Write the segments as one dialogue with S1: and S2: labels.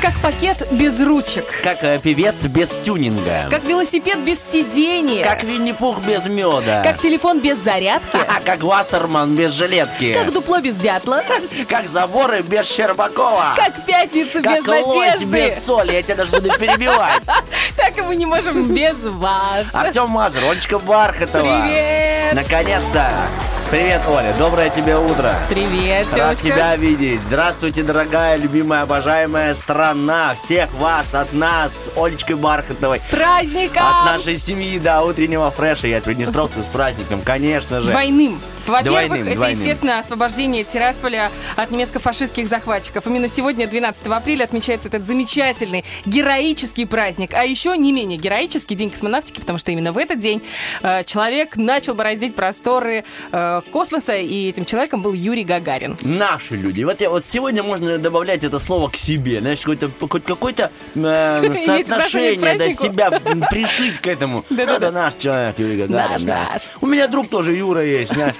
S1: Как пакет без ручек.
S2: Как э, певец без тюнинга.
S1: Как велосипед без сидения.
S2: Как Винни-Пух без меда.
S1: Как телефон без зарядки.
S2: Ха, как Вассерман без жилетки.
S1: Как дупло без дятла.
S2: Как заборы без Щербакова.
S1: Как пятница
S2: Как
S1: без
S2: лось
S1: надежды.
S2: без соли. Я тебя даже буду перебивать.
S1: Так и мы не можем без вас.
S2: Артем Мазур, Олечка Бархатова.
S1: Привет.
S2: Наконец-то. Привет, Оля. Доброе тебе утро.
S1: Привет,
S2: Рад
S1: девочка.
S2: тебя видеть. Здравствуйте, дорогая, любимая, обожаемая страна. Всех вас от нас, с Олечкой Бархатовой.
S1: С праздником!
S2: От нашей семьи до утреннего фреша. Я Приднестровцу с праздником, конечно же.
S1: Двойным. Во-первых, это,
S2: двойным.
S1: естественно, освобождение Тирасполя от немецко-фашистских захватчиков. Именно сегодня, 12 апреля, отмечается этот замечательный, героический праздник. А еще не менее героический День космонавтики, потому что именно в этот день э, человек начал бороздить просторы э, космоса, и этим человеком был Юрий Гагарин.
S2: Наши люди. Вот, я, вот сегодня можно добавлять это слово к себе. Знаешь, какое-то, хоть какое-то э, соотношение до себя пришить к этому. Это наш человек, Юрий Гагарин.
S1: Наш,
S2: да.
S1: наш.
S2: У меня друг тоже Юра есть. знаешь.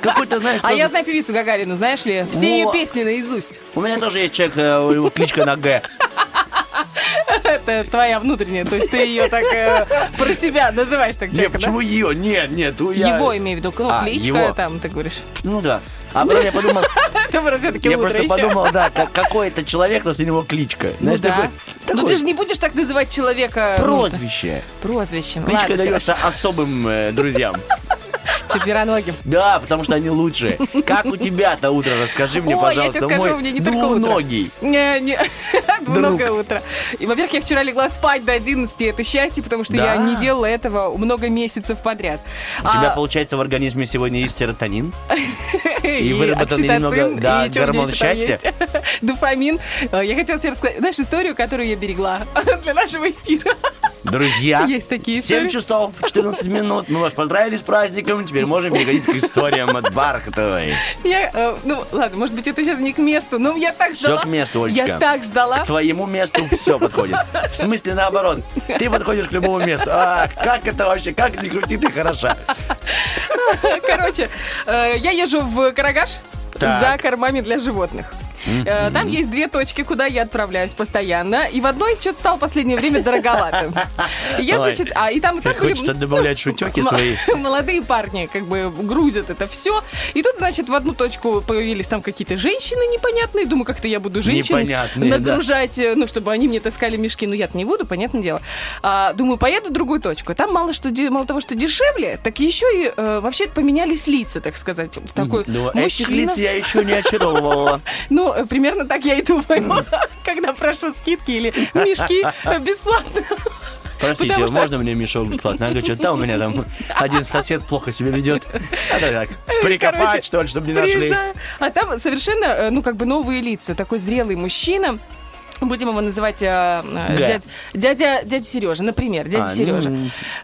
S2: Какой-то, знаешь,
S1: А я знаю певицу Гагарину, знаешь ли? Все ее песни наизусть.
S2: У меня тоже есть человек, э, у него кличка на Г.
S1: Это твоя внутренняя, то есть ты ее так э, про себя называешь так
S2: Нет,
S1: человека, да?
S2: почему ее? Нет, нет. у- я-
S1: Его имею в виду, ну,
S2: А,
S1: кличка
S2: его.
S1: там, ты говоришь.
S2: Ну да. А потом я подумал,
S1: Это просто
S2: я просто подумал, да, как- какой это человек, но у него кличка.
S1: Ну
S2: Знаешь,
S1: да.
S2: такой,
S1: Ну
S2: такой
S1: ты же не будешь так называть человека... ну,
S2: прозвище. Кличка
S1: Ладно,
S2: дается особым э, друзьям.
S1: Четвероногим.
S2: Да, потому что они лучшие. Как у тебя-то утро? Расскажи мне,
S1: я
S2: пожалуйста,
S1: тебе скажу, меня не только утро. Не, не, много утра. И, во-первых, я вчера легла спать до 11, это счастье, потому что
S2: Да.
S1: я не делала этого много месяцев подряд.
S2: У тебя, получается, в организме сегодня есть серотонин? и выработанный немного, да, гормон счастья?
S1: Дофамин. Э, Я хотела тебе рассказать, знаешь, историю, которую я берегла для нашего эфира.
S2: Друзья,
S1: Есть такие
S2: 7
S1: истории.
S2: часов 14 минут. Мы вас поздравили с праздником. Теперь можем переходить к историям от Бархатовой.
S1: Я, э, ну, ладно, может быть, это сейчас не к месту, но я так
S2: Всё
S1: ждала.
S2: к месту, Олечка.
S1: Я так ждала.
S2: К твоему месту все подходит. В смысле, наоборот. Ты подходишь к любому месту. А, как это вообще? Как не крути, ты хороша.
S1: Короче, э, я езжу в Карагаш
S2: Так.
S1: за кормами для животных. Э, Там есть две точки, куда я отправляюсь постоянно. И в одной что-то стало в последнее время дороговато. Я, значит, а и там и так были
S2: Хочется добавлять шутеки свои.
S1: молодые парни как бы грузят это все. И тут, значит, в одну точку появились там какие-то женщины непонятные. Думаю, как-то я буду женщин нагружать, э, ну, чтобы они мне таскали мешки. Ну, я-то не буду, понятное дело. А, думаю, поеду в другую точку. Там мало, что, мало того, что дешевле, так еще и э, вообще поменялись лица, так сказать. Такой
S2: этих
S1: мужчина.
S2: лиц я еще не очаровывала.
S1: Ну, э, примерно так я и думаю, когда прошу скидки или мешки э, бесплатно.
S2: Простите,
S1: Потому что-
S2: можно мне мешок бесплатно? Она говорит, что там у меня там один сосед плохо себя ведет. А так, прикопать,
S1: Короче,
S2: что ли, чтобы не нашли.
S1: Приезжаю, а там совершенно, э, ну, как бы новые лица. Такой зрелый мужчина. Будем его называть э, э, дядь- дядя, дядя Сережа, например, дядя
S2: А, ну,
S1: Сережа.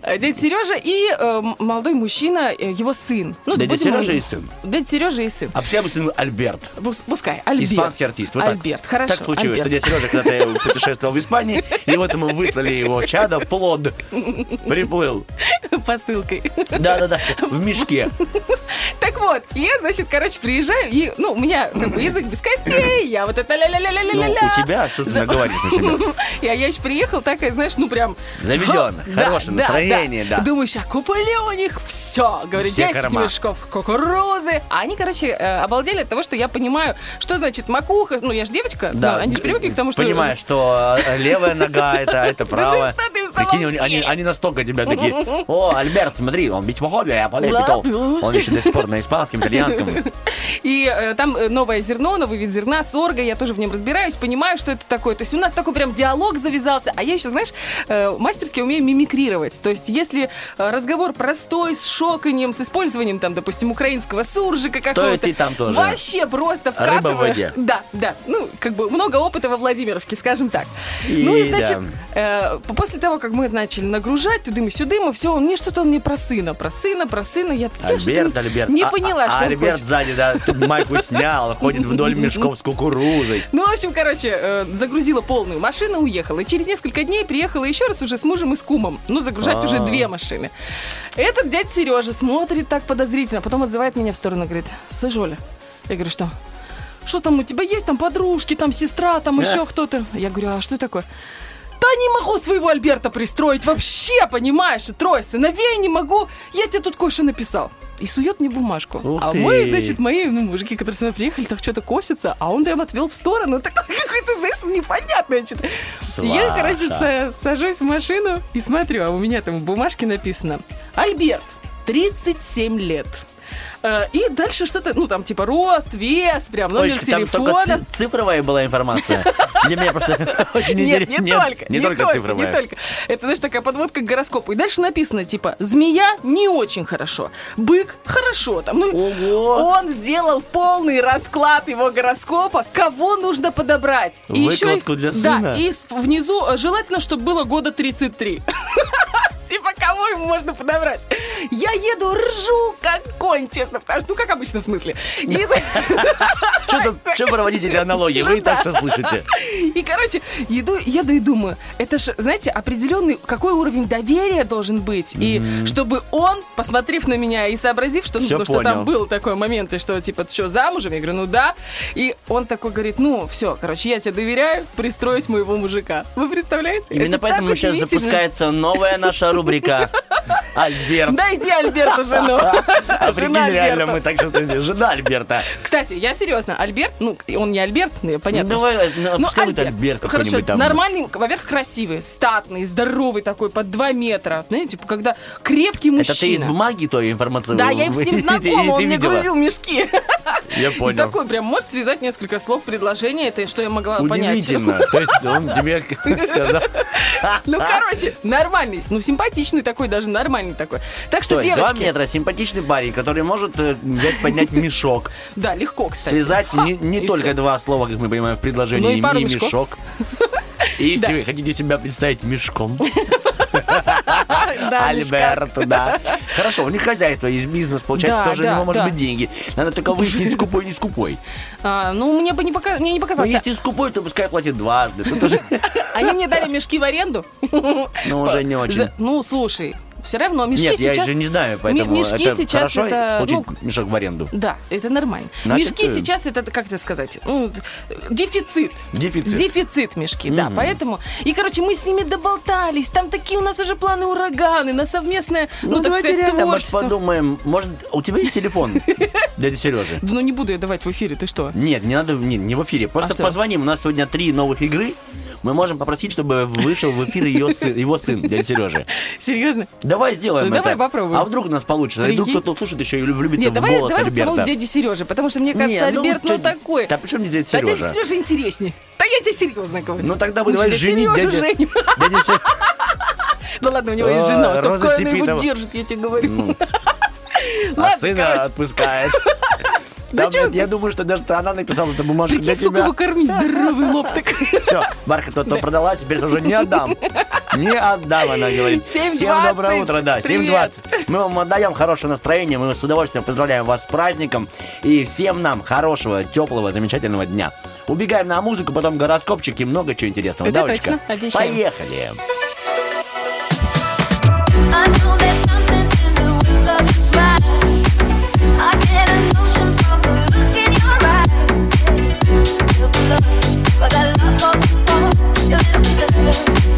S1: Э, Дядя Сережа и э, молодой мужчина, э, его сын. Ну,
S2: Дядя
S1: будем
S2: Сережа
S1: его-
S2: и сын.
S1: Дядя Сережа и сын.
S2: А все сын Альберт.
S1: Пус- Пускай, Альберт.
S2: Испанский артист. Вот так.
S1: Альберт, хорошо.
S2: Так случилось,
S1: Альберт.
S2: что дядя Сережа когда-то путешествовал в Испании, и вот ему выслали его чадо, плод. Приплыл.
S1: Посылкой.
S2: Да-да-да, в мешке.
S1: Так вот, я, значит, короче, приезжаю, и, ну, у меня как бы язык без костей, я вот это ля-ля-ля-ля-ля-ля.
S2: Ну, у тебя, что наговоришь на себя?
S1: Я, я еще приехала такая, знаешь, ну прям...
S2: Заведённо,
S1: Да,
S2: хорошее
S1: да,
S2: настроение, да.
S1: Думаю, сейчас куплю у них все. Говорю,
S2: Все
S1: 10
S2: корма.
S1: мешков кукурузы. А они, короче, э, обалдели от того, что я понимаю, что значит макуха. Ну, я же девочка,
S2: Да,
S1: они же привыкли к тому, что...
S2: Понимаешь, что э, левая нога это, это правая.
S1: что ты самом
S2: Прикинь, они, они, настолько тебя такие, о, Альберт, смотри, он ведь похож, я полепетал. Он еще до сих пор на испанском, итальянском.
S1: И э, там э, новое зерно, новый вид зерна, сорга, я тоже в нем разбираюсь, понимаю, что это такой. То есть у нас такой прям диалог завязался. А я еще, знаешь, э, мастерски умею мимикрировать. То есть если э, разговор простой, с шоканием, с использованием, там, допустим, украинского суржика какого-то.
S2: и ты там тоже.
S1: Вообще просто
S2: Рыба в
S1: вкатываю.
S2: воде.
S1: Да, да. Ну, как бы много опыта во Владимировке, скажем так. ну и,
S2: И
S1: значит, э, после того, как мы начали нагружать тудым-сюдым, и все, он мне что-то он мне про сына, про сына, про сына. Я,
S2: Альберт, Альберт.
S1: не
S2: А-
S1: поняла,
S2: а,
S1: что он
S2: Альберт
S1: хочет.
S2: сзади, да, тут майку снял, ходит вдоль мешков с кукурузой.
S1: Ну, в общем, короче, э, загрузила полную машину, уехала. И через несколько дней приехала еще раз уже с мужем и с кумом. Ну, загружать
S2: А.
S1: уже две машины. Этот дядь Сережа смотрит так подозрительно, потом отзывает меня в сторону, говорит, слышь, Оля, я говорю, что? Что там у тебя есть? Там подружки, там сестра, там еще кто-то. Я говорю, а что такое? Да не могу своего Альберта пристроить вообще, понимаешь? Трое сыновей не могу. Я тебе тут кое-что написал. И сует мне бумажку.
S2: Ух
S1: а
S2: ты.
S1: мы, значит, мои ну, мужики, которые с нами приехали, так что-то косятся, а он прям отвел в сторону. Такой какой-то, знаешь, непонятное что-то. Я, короче, са- сажусь в машину и смотрю, а у меня там в бумажке написано «Альберт, 37 лет». Э, И дальше что-то, ну, там, типа, рост, вес, прям номер
S2: Олечка, там
S1: телефона.
S2: ци- цифровая была информация. Для меня просто очень
S1: Нет,
S2: интересно.
S1: не только,
S2: Не только
S1: не
S2: цифровая.
S1: только. Это, знаешь, такая подводка к гороскопу. И дальше написано, типа, змея не очень хорошо, бык хорошо. Там, ну, он сделал полный расклад его гороскопа, кого нужно подобрать. И еще
S2: для сына?
S1: Да, и внизу э, желательно, чтобы было года 33. Типа, кого ему можно подобрать? Я еду, ржу, как конь, честно, потому что, ну, как обычно, в смысле.
S2: Что проводить эти аналогии? Вы и так все слышите.
S1: И, короче, еду, еду и думаю, это же, знаете, определенный, какой уровень доверия должен быть. И чтобы он, посмотрев на меня и сообразив, что, ну, что там был такой момент, и что, типа, что, замужем? Я говорю, ну да. И он такой говорит, ну, все, короче, я тебе доверяю пристроить моего мужика. Вы представляете?
S2: Именно
S1: Это
S2: поэтому сейчас запускается новая наша рубрика Альберт.
S1: Найди Альберту жену.
S2: А прикинь, реально,
S1: Альберта.
S2: мы так сейчас Жена Альберта.
S1: Кстати, я серьезно, Альберт, ну, он не Альберт, ну, понятно.
S2: Давай, ну,
S1: Ну,
S2: Альберт
S1: Хорошо,
S2: какой-нибудь там.
S1: нормальный, во-первых, красивый, статный, здоровый такой, под 2 метра. Знаете, типа, когда крепкий мужчина.
S2: Это ты из бумаги той информации?
S1: Да, я с ним знакома, он мне грузил мешки.
S2: Я понял.
S1: такой прям может связать несколько слов, предложение, это что я могла понять.
S2: Удивительно. То есть он тебе сказал...
S1: Ну, короче, нормальный, ну, симпатичный такой, даже нормальный такой. Так что,
S2: Два
S1: девочки,
S2: метра, симпатичный парень, который может э, взять, поднять мешок.
S1: да, легко, кстати.
S2: Связать не, только два слова, как мы понимаем в
S1: Ну
S2: предложении,
S1: и пару
S2: и мешок. И если
S1: Да.
S2: вы хотите себя представить мешком. Альберт, да. Хорошо, у них хозяйство, есть бизнес, получается, тоже у него может быть деньги. Надо только выяснить, скупой, не скупой.
S1: А, ну, мне бы не, пока... мне не
S2: Ну,
S1: показалось.
S2: если скупой, то пускай платит дважды.
S1: Они мне дали мешки в аренду.
S2: ну, уже не очень.
S1: Ну, слушай, все равно мешки
S2: Нет, я
S1: сейчас...
S2: же не знаю, поэтому
S1: мешки
S2: это
S1: сейчас
S2: хорошо
S1: это,
S2: получить
S1: ну,
S2: мешок в аренду.
S1: Да, это нормально.
S2: Значит,
S1: мешки
S2: э,
S1: сейчас это, как это сказать, ну, дефицит.
S2: Дефицит.
S1: Дефицит мешки, да. Поэтому. И, короче, мы с ними доболтались. Там такие у нас уже планы ураганы на совместное, ну,
S2: Ну,
S1: так сказать,
S2: реально, может,
S1: творчество.
S2: подумаем. Может, у тебя есть телефон, дядя Сережи?
S1: Ну, не буду я давать в эфире, ты что?
S2: Нет, не надо, не, не в эфире. Просто
S1: А
S2: позвоним. У нас сегодня три новых игры. Мы можем попросить, чтобы вышел в эфир ее сын, его сын, дядя Сережа.
S1: Серьезно?
S2: Давай сделаем
S1: Ну,
S2: это.
S1: давай попробуем.
S2: А вдруг у нас получится? И вдруг кто-то услышит еще и влюбится
S1: Нет,
S2: в
S1: давай,
S2: голос
S1: давай
S2: Альберта.
S1: дяди Сережи, потому что мне кажется,
S2: Не, ну,
S1: Альберт, ну, такой.
S2: Да при чем мне дядя
S1: Да дядя
S2: Сережа?
S1: Сережа интереснее. Да я тебе серьезно говорю.
S2: Ну тогда давай
S1: дядя
S2: женить
S1: Сережу
S2: дядя...
S1: женим.
S2: дядя Се-
S1: Ну ладно, у него есть жена.
S2: Роза
S1: Какая она его держит, я тебе говорю.
S2: А
S1: Ладно,
S2: сына
S1: короче.
S2: отпускает.
S1: Да
S2: Там, я думаю, что даже она написала эту бумажку
S1: Прикинь,
S2: для
S1: сколько
S2: тебя.
S1: его кормить, здоровый лоб так.
S2: Все, Марка то, то продала, теперь уже не отдам. Не отдам, она говорит.
S1: 7:20.
S2: Всем доброе утро, да,
S1: Привет.
S2: 7.20. Мы вам отдаем хорошее настроение, мы с удовольствием поздравляем вас с праздником. И всем нам хорошего, теплого, замечательного дня. Убегаем на музыку, потом гороскопчик и много чего интересного.
S1: Это
S2: да, Олечка?
S1: точно, обещаем.
S2: Поехали.
S3: Love, but that love falls apart. Your little piece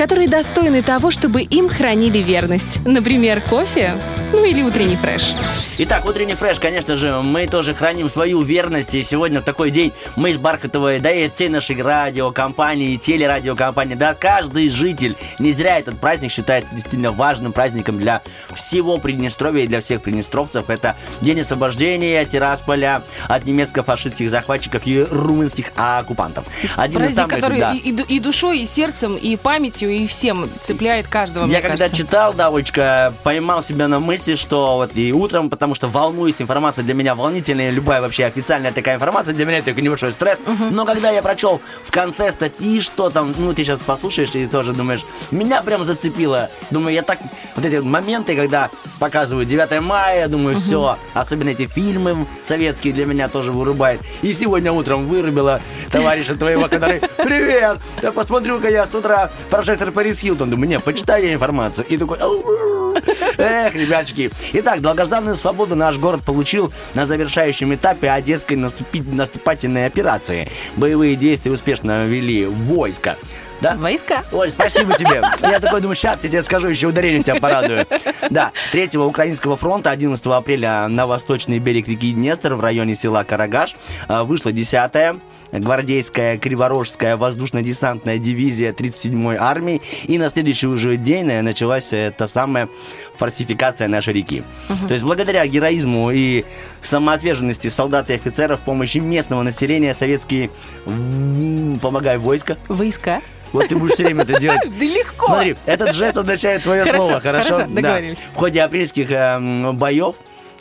S1: которые достойны того, чтобы им хранили верность. Например, кофе, ну или утренний фреш.
S2: Итак, утренний фреш, конечно же, мы тоже храним свою верность. И сегодня в такой день мы из Бархатовой, да и от всей нашей радиокомпании, телерадиокомпании, да, каждый житель, не зря этот праздник считает действительно важным праздником для всего Приднестровья и для всех приднестровцев. Это День освобождения Тирасполя от немецко-фашистских захватчиков и румынских оккупантов. Один из
S1: Праздник,
S2: самых,
S1: который
S2: да,
S1: и, и ду- и душой, и сердцем, и памятью, и всем цепляет каждого,
S2: Я когда
S1: кажется.
S2: читал, Давочка, поймал себя на мысли, что вот и утром, потому что волнуюсь, информация для меня волнительная, любая вообще официальная такая информация, для меня это такой небольшой стресс. Но когда я прочел в конце статьи, что там, ну, ты сейчас послушаешь и тоже думаешь, меня прям зацепило. Думаю, я так, вот эти моменты, когда показывают 9 мая, думаю, все, особенно эти фильмы советские для меня тоже вырубает. И сегодня утром вырубила товарища твоего, который, привет, да посмотрю-ка я с утра прожектор Парис Хилтон, думаю, не, почитай я информацию. И такой, эх, ребяточки. Итак, долгожданную свободу наш город получил на завершающем этапе Одесской наступательной операции. Боевые действия успешно вели войско. Да?
S1: Войска.
S2: Ой, спасибо тебе. Я такой думаю, сейчас я тебе скажу, еще ударение тебя порадую. Да, 3 Украинского фронта 11 апреля на восточный берег реки Днестр в районе села Карагаш э, вышла 10-я гвардейская Криворожская воздушно-десантная дивизия 37-й армии. И на следующий уже день э, началась э, та самая фальсификация нашей реки. То есть благодаря героизму и самоотверженности солдат и офицеров, помощи местного населения, советские, помогай войско,
S1: Войска.
S2: вот ты будешь все время это делать.
S1: Да легко.
S2: Смотри, этот жест означает твое
S1: Хорошо,
S2: слово, хорошо?
S1: хорошо,
S2: Да. В ходе апрельских э, боев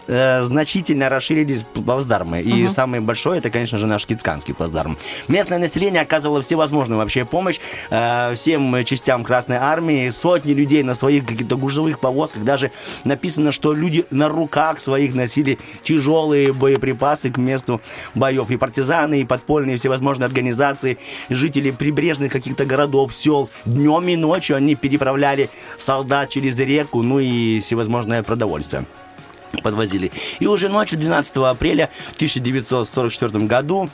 S2: э, значительно расширились плацдармы. И самый большой, это, конечно же, наш Кицканский плацдарм. Местное население оказывало всевозможную вообще помощь э, всем частям Красной Армии. Сотни людей на своих каких-то гужевых повозках. Даже написано, что люди на руках своих носили тяжелые боеприпасы к месту боев. И партизаны, и подпольные всевозможные организации, жители прибрежных каких-то городов, сел. Днем и ночью они переправляли солдат через реку, ну и всевозможное продовольствие подвозили. И уже ночью 12 апреля в 1944 году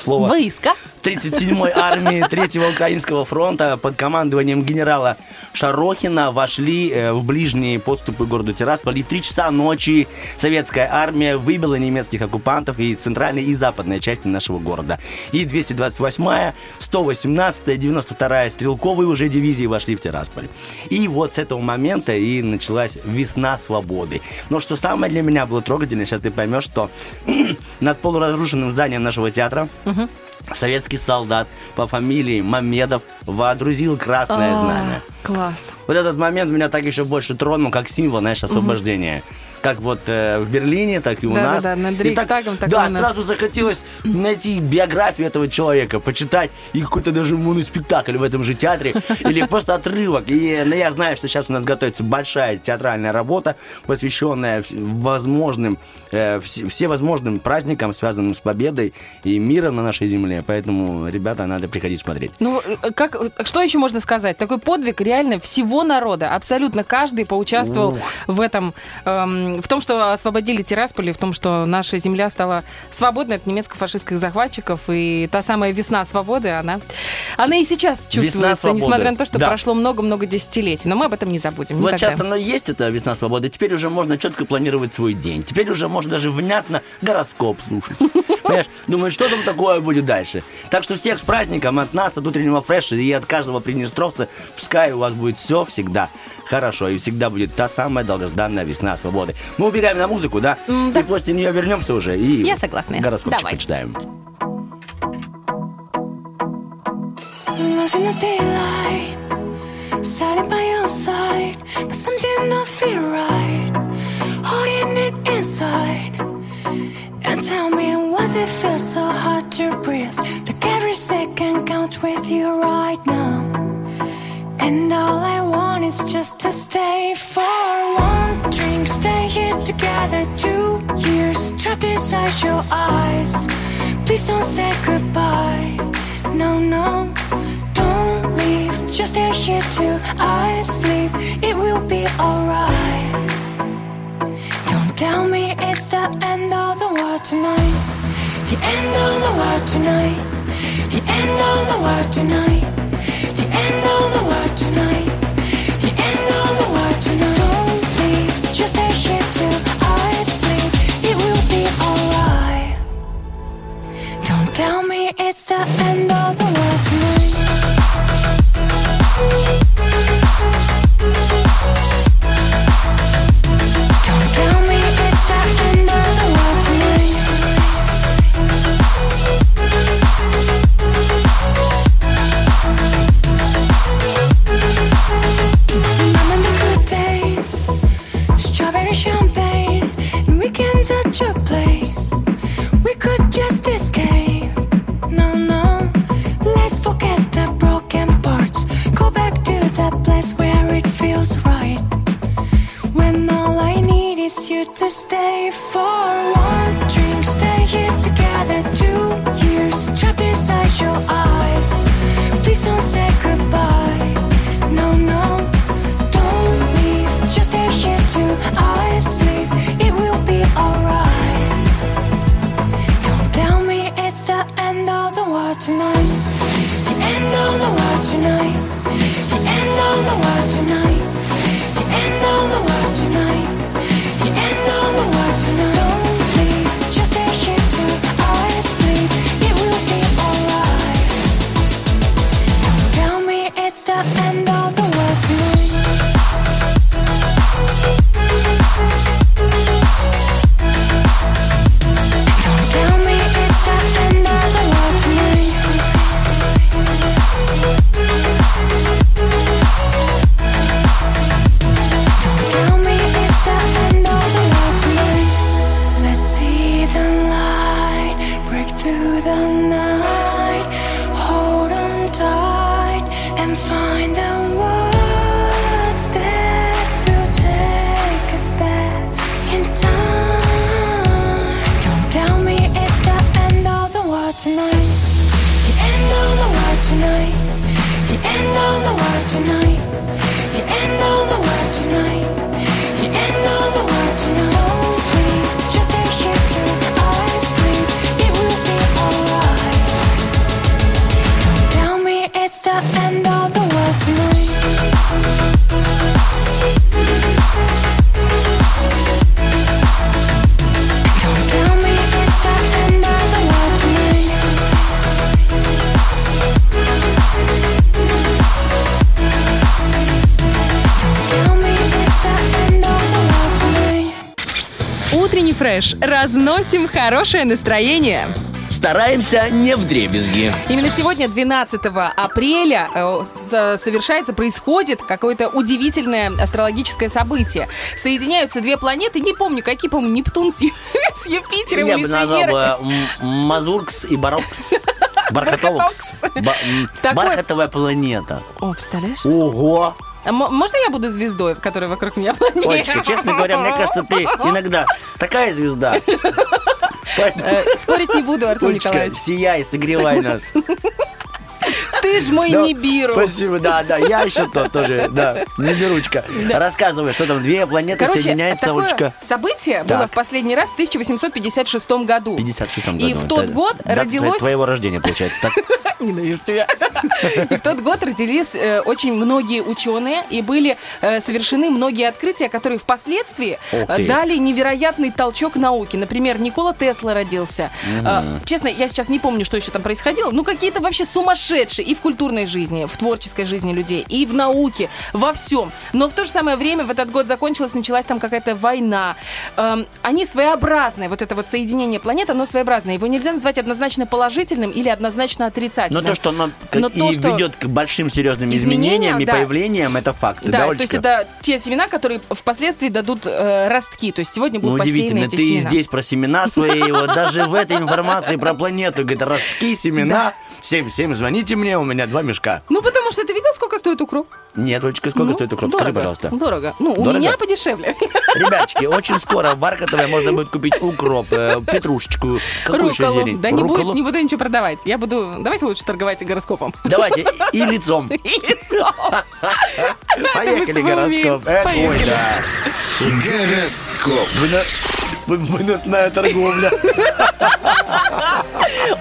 S2: слово
S1: Войска.
S2: 37-й армии 3-го Украинского фронта под командованием генерала Шарохина вошли э, в ближние подступы к городу Тирасполь. И в 3 часа ночи советская армия выбила немецких оккупантов из центральной и западной части нашего города. И 228-я, 118-я, 92-я стрелковые уже дивизии вошли в Тирасполь. И вот с этого момента и началась весна свободы. Но что самое для меня было трогательно, сейчас ты поймешь, что над полуразрушенным зданием нашего театра Mm-hmm. Советский солдат по фамилии Мамедов водрузил красное
S1: А,
S2: знамя.
S1: Класс.
S2: Вот этот момент меня так еще больше тронул, как символ, знаешь, освобождения. Как вот э, в Берлине, так и у нас.
S1: Да-да-да, над
S2: И так-
S1: так
S2: Да,
S1: нас.
S2: сразу захотелось найти биографию этого человека, почитать и какой-то даже моноспектакль в этом же театре, или просто отрывок. И ну, я знаю, что сейчас у нас готовится большая театральная работа, посвященная возможным, э, вс- всевозможным праздникам, связанным с победой и миром на нашей земле. Поэтому, ребята, надо приходить смотреть.
S1: Ну, э, как, э, что еще можно сказать? Такой подвиг реально всего народа. Абсолютно каждый поучаствовал в этом, эм, в том, что освободили Тирасполь, в том, что наша земля стала свободной от немецко-фашистских захватчиков. И та самая весна свободы, она, она и сейчас чувствуется, несмотря на то, что
S2: Да.
S1: прошло много-много десятилетий. Но мы об этом не забудем.
S2: Вот
S1: никогда.
S2: сейчас оно есть, это весна свободы. Теперь уже можно четко планировать свой день. Теперь уже можно даже внятно гороскоп слушать. Понимаешь? Думаю, что там такое будет дальше. Так что всех с праздником от нас, от утреннего фреша и от каждого приднестровца. Пускай у вас будет все всегда хорошо. И всегда будет та самая долгожданная весна свободы. Мы убегаем на музыку, да? И после нее вернемся уже. И
S1: Я согласна.
S2: Гороскопчик
S1: Давай.
S2: почитаем.
S3: Lost in the daylight, silent by your side, but something don't feel right. Holding it inside. And tell me, was it feel so hard to breathe? Like every second counts with you right now. And all I want is just to stay for one drink. Stay here together two years trapped inside your eyes. Please don't say goodbye. No, no, don't leave. Just stay here till I sleep. It will be alright. Tell me it's the end of the world tonight. The end of the world tonight. The end of the world tonight. The end of the world tonight. The end of the world tonight. Don't leave, just stay here till I sleep. It will be alright. Don't tell me it's the end of the
S1: Разносим хорошее настроение.
S2: Стараемся не в дребезги.
S1: Именно сегодня, 12 апреля, э, совершается, происходит какое-то удивительное астрологическое событие. Соединяются две планеты, не помню, какие, по-моему, Нептун с, Ю- с Юпитером
S2: Я
S1: или
S2: бы
S1: с
S2: назвал бы Мазуркс и Барокс. Бархатовокс. Ба- м,
S1: Такой-
S2: Бархатовая планета.
S1: О, представляешь?
S2: Ого!
S1: А можно я буду звездой, которая вокруг меня планета?
S2: Олечка, честно говоря, мне кажется, ты иногда такая звезда.
S1: Э, Спорить не буду, Артем Николаевич.
S2: сияй, согревай нас.
S1: Ты ж мой
S2: Да,
S1: Нибиру.
S2: Спасибо, да, да, я еще тот тоже, да, Неберучка. Рассказывай, что там, две планеты
S1: Короче,
S2: соединяются,
S1: такое
S2: Олечка.
S1: событие было
S2: Так.
S1: в последний раз в 1856 году.
S2: В 56 году.
S1: И в тот
S2: Это
S1: год родилось...
S2: твоего рождения, получается, так?
S1: Ненавижу тебя. И в тот год родились э, очень многие ученые, и были э, совершены многие открытия, которые впоследствии э, дали невероятный толчок науке. Например, Никола Тесла родился. Э, Честно, я сейчас не помню, что еще там происходило. Ну, какие-то вообще сумасшедшие и в культурной жизни, в творческой жизни людей, и в науке, во всем. Но в то же самое время в этот год закончилась, началась там какая-то война. Эм, Они своеобразные, вот это вот соединение планет, оно своеобразное. Его нельзя назвать однозначно положительным или однозначно отрицательным.
S2: Но то, что оно
S1: Но
S2: и
S1: то, что-
S2: ведет к большим серьезным
S1: Изменения,
S2: изменениям и
S1: да.
S2: появлениям, это факт.
S1: Да, то
S2: Олечка?
S1: есть это те семена, которые впоследствии дадут э, ростки. То есть сегодня
S2: Ну,
S1: будут посеяны
S2: удивительно,
S1: эти
S2: ты и
S1: семена.
S2: здесь про семена свои, вот даже в этой информации про планету, говорит, ростки, семена, 7-7, звоните мне, у меня два мешка.
S1: Ну, потому что видел, сколько стоит укроп?
S2: Нет, Олечка, сколько
S1: Ну,
S2: стоит укроп?
S1: Дорого.
S2: Скажи, пожалуйста.
S1: Дорого. Ну, у
S2: Дорого?
S1: меня подешевле.
S2: Ребяточки, очень скоро в Бархатовой можно будет купить укроп, э, петрушечку, какую еще
S1: Рукколу.
S2: зелень?
S1: Да не,
S2: Рукколу?
S1: будет, не буду ничего продавать. Я буду... Давайте лучше торговать гороскопом.
S2: Давайте, и и лицом.
S1: И лицо.
S2: Поехали, гороскоп.
S4: Гороскоп.
S2: Выно- вы- Выносная торговля.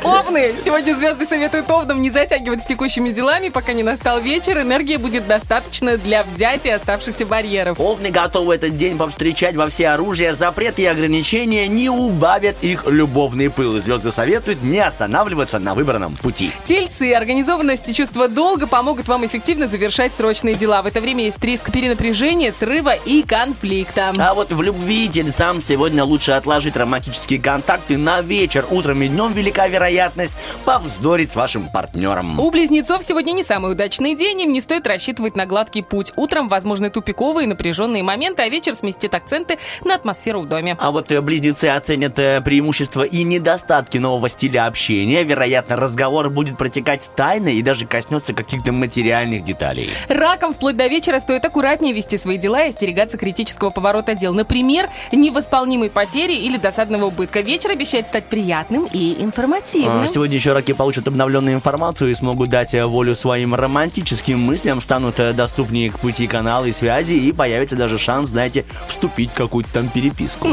S1: Овны! Сегодня звезды советуют овнам не затягивать с текущими делами, пока не настал вечер. Энергии будет достаточно для взятия оставшихся барьеров.
S2: Овны готовы этот день повстречать во все оружия. Запреты и ограничения не убавят их любовный пыл. Звезды советуют не останавливаться на выбранном пути.
S1: Тельцы, организованность и чувство долга помогут вам эффективно завершать срочные дела. В это время есть риск перенапряжения, срыва и конфликта.
S2: А вот в любви тельцам сегодня лучше отложить романтические контакты на вечер. Утром и днем велика вероятность повздорить с вашим партнером.
S1: У близнецов сегодня не самый удачный день, им не стоит рассчитывать на гладкий путь. Утром возможны тупиковые напряженные моменты, а вечер сместит акценты на атмосферу в доме.
S2: А вот э, близнецы оценят э, преимущества и недостатки нового стиля общения. Вероятно, разговор будет протекать тайно и даже коснется каких-то материальных деталей.
S1: Раком вплоть до вечера стоит аккуратнее вести свои дела и остерегаться критического поворота дел. Например, невосполнимой потери или досадного убытка. Вечер обещает стать приятным и информативным.
S2: А, Сегодня еще раки получат обновленную информацию и смогут дать э, волю своим романтическим мыслям, станут э, доступнее к пути каналы и связи, и появится даже шанс, знаете, вступить в какую-то там переписку.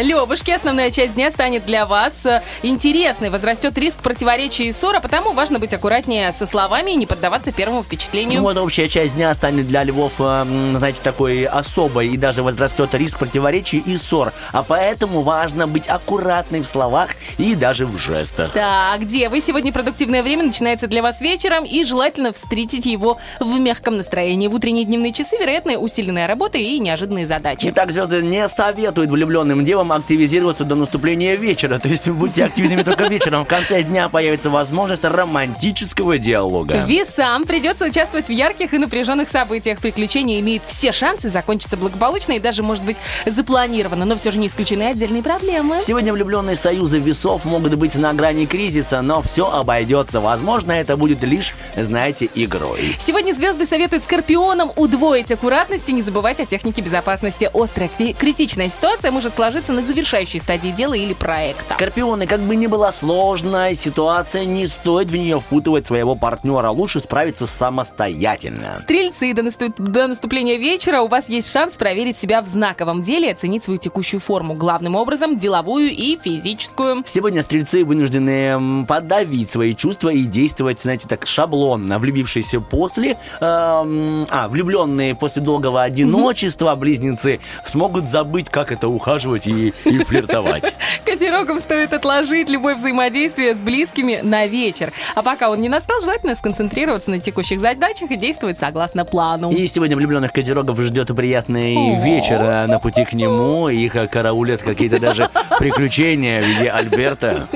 S1: Левушки, основная часть дня станет для вас э, интересной. Возрастет риск противоречия и ссор, а потому важно быть аккуратнее со словами и не поддаваться первому впечатлению.
S2: Ну вот общая часть дня станет для львов, знаете, такой особой, и даже возрастет риск противоречий и ссор. А поэтому важно быть аккуратной в словах и даже в жестах.
S1: Так, где вы? Сегодня продуктивное время начинается для вас вечером, и желательно встретить его в мягком настроении. В утренние дневные часы, вероятно, усиленная работа и неожиданные задачи.
S2: Итак, звезды не советуют влюбленным девам активизироваться до наступления вечера. То есть будьте активными только вечером. В конце дня появится возможность романтического диалога.
S1: Весам придется участвовать в ярких и напряженных событиях. Приключения имеют все шансы закончиться благополучно и даже, может быть, запланировано. Но все же не исключены отдельные проблемы.
S2: Сегодня влюбленные союзы весов могут быть на грани кризиса, но все обойдется. Возможно, это будет лишь, знаете, игрой.
S1: Сегодня звезды советуют скорпионам удвоить аккуратность и не забывать о технике безопасности. Острая кри- критичная ситуация может сложиться на завершающей стадии дела или проекта.
S2: Скорпионы, как бы ни была сложная ситуация, не стоит в нее впутывать своего партнера. Лучше справиться самостоятельно.
S1: Стрельцы, до, наступ- до наступления вечера у вас есть шанс проверить себя в знаковом деле и оценить свою текущую форму. Главным образом, деловую и физическую.
S2: Сегодня стрельцы вынуждены подавить свои чувства и действовать, знаете, так шаблонно. Влюбившиеся после... эм, а, влюбленные после долгого одиночества близнецы смогут забыть, как это ухаживать и, и флиртовать.
S1: Козерогам стоит отложить любое взаимодействие с близкими на вечер. А пока он не настал, желательно сконцентрироваться на текущих задачах и действовать согласно плану.
S2: И сегодня влюбленных козерогов ждет приятный вечер а на пути к нему. Их а, караулят какие-то даже приключения в виде Альберта.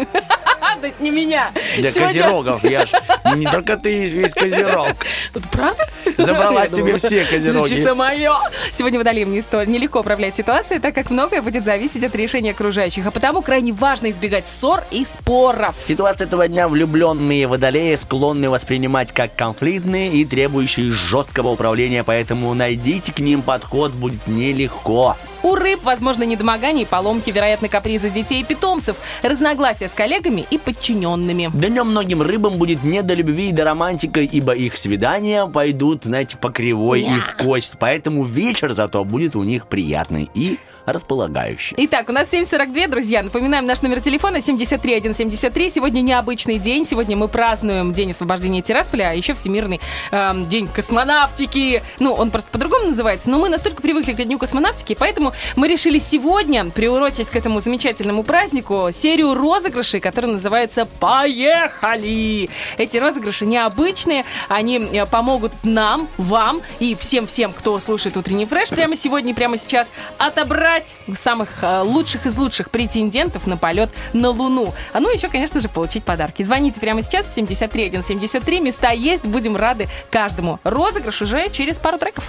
S1: Это не меня.
S2: Для
S1: Сегодня-
S2: козерогов, я ж не только ты весь козерог.
S1: Вот правда?
S2: Забрала себе все козероги.
S1: Чисто мое. Сегодня водолеям не столь нелегко управлять ситуацией, так как многое будет зависеть от решения окружающих. А потому крайне важно избегать ссор и споров.
S2: Ситуация этого дня влюбленные водолеи склонны воспринимать как конфликтные и требующие жесткого управления, поэтому найдите к ним подход будет нелегко.
S1: У рыб, возможно, недомогание и поломки, вероятно, капризы детей и питомцев, разногласия с коллегами и подчиненными.
S2: Днем многим рыбам будет не до любви и до романтики, ибо их свидания пойдут, знаете, по кривой и в кость. Поэтому вечер зато будет у них приятный и располагающий.
S1: Итак, у нас 7.42, друзья. Напоминаем, наш номер телефона 73173. Сегодня необычный день. Сегодня мы празднуем День освобождения Тирасполя, а еще Всемирный эм, День космонавтики. Ну, он просто по-другому называется, но мы настолько привыкли к Дню космонавтики, поэтому мы решили сегодня приурочить к этому замечательному празднику серию розыгрышей, которые называются «Поехали!». Эти розыгрыши необычные, они э, помогут нам, вам и всем-всем, кто слушает утренний фреш прямо сегодня, прямо сейчас отобрать самых э, лучших из лучших претендентов на полет на Луну. А ну еще, конечно же, получить подарки. Звоните прямо сейчас 73173. Места есть. Будем рады каждому. Розыгрыш уже через пару треков.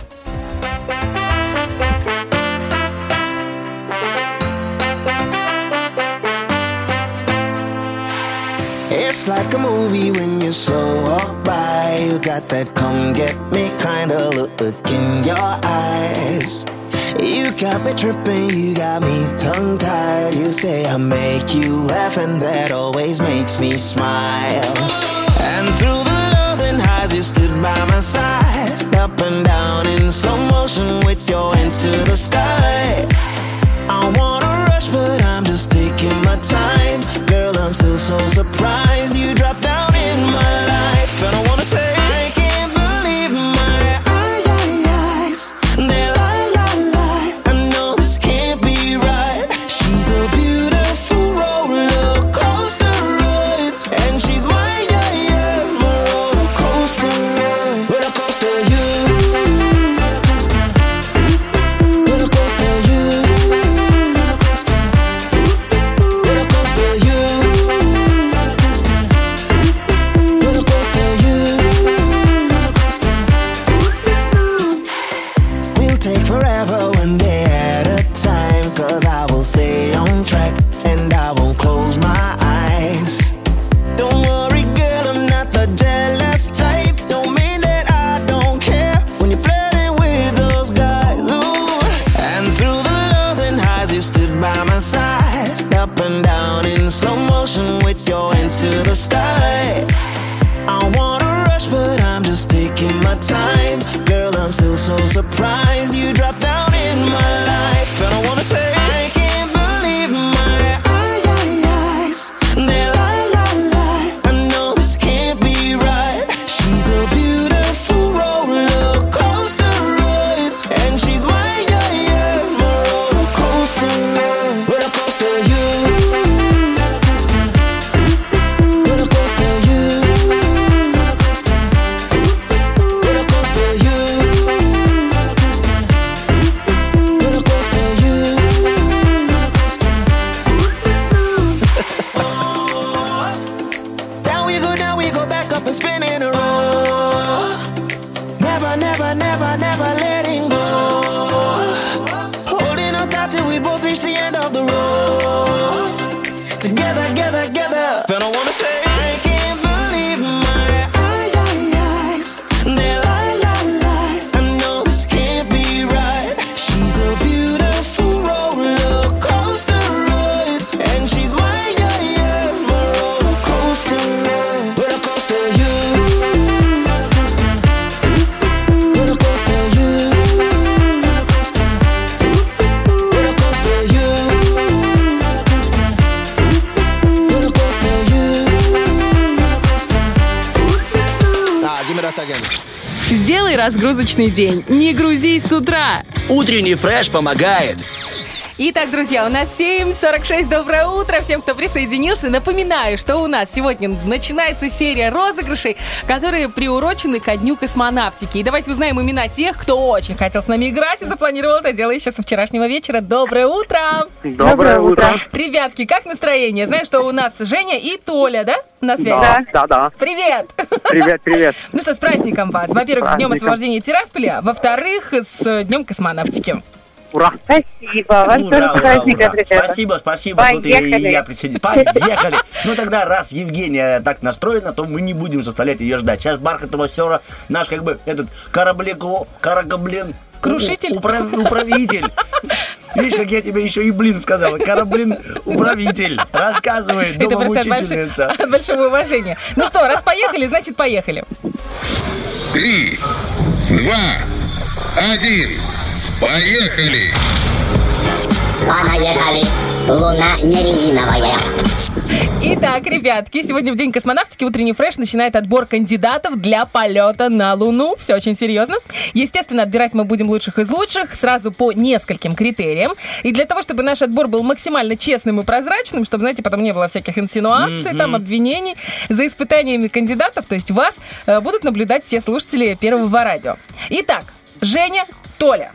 S4: It's like a movie when you slow walk by. You got that come get me kind of look in your eyes. You got me tripping, you got me tongue tied. You say I make you laugh, and that always makes me smile. And through the lows and highs, you stood by my side. Up and down in slow motion with your hands to the sky. so surprised you dropped hands to the sky. I wanna rush, but I'm just taking my time. Girl, I'm still so surprised
S1: разгрузочный день. Не грузись с утра.
S2: Утренний фреш помогает.
S1: Итак, друзья, у нас 7.46. Доброе утро всем, кто присоединился. Напоминаю, что у нас сегодня начинается серия розыгрышей, которые приурочены ко Дню космонавтики. И давайте узнаем имена тех, кто очень хотел с нами играть и запланировал это дело еще со вчерашнего вечера. Доброе утро!
S5: Доброе утро.
S1: Ребятки, как настроение? Знаешь, что у нас Женя и Толя, да, на связи?
S5: Да, да, да.
S1: Привет!
S5: Привет, привет.
S1: Ну что, с праздником вас. Во-первых, с Днем освобождения Тирасполя. Во-вторых, с Днем космонавтики.
S5: Ура.
S6: Спасибо. Вас
S2: Ура,
S6: тоже с
S2: ура,
S6: праздником,
S2: ура. Спасибо, спасибо. Тут и, и
S6: Поехали.
S2: я присоединюсь. Поехали. Ну тогда, раз Евгения так настроена, то мы не будем заставлять ее ждать. Сейчас Бархатова Сера, наш как бы этот кораблеку, каракаблин,
S1: Крушитель?
S2: у- упра- управитель. Видишь, как я тебе еще и блин сказала. Кораблин управитель. Рассказывает
S1: Это просто от, большой-
S2: учительница.
S1: от большого уважения. Ну что, раз поехали, значит поехали.
S7: Три, два, один. Поехали!
S8: Понаехали. Луна не резиновая.
S1: Итак, ребятки, сегодня в День космонавтики утренний фреш начинает отбор кандидатов для полета на Луну. Все очень серьезно. Естественно, отбирать мы будем лучших из лучших сразу по нескольким критериям. И для того, чтобы наш отбор был максимально честным и прозрачным, чтобы, знаете, потом не было всяких инсинуаций, там, обвинений, за испытаниями кандидатов, то есть вас, э, будут наблюдать все слушатели Первого радио. Итак, Женя, Толя,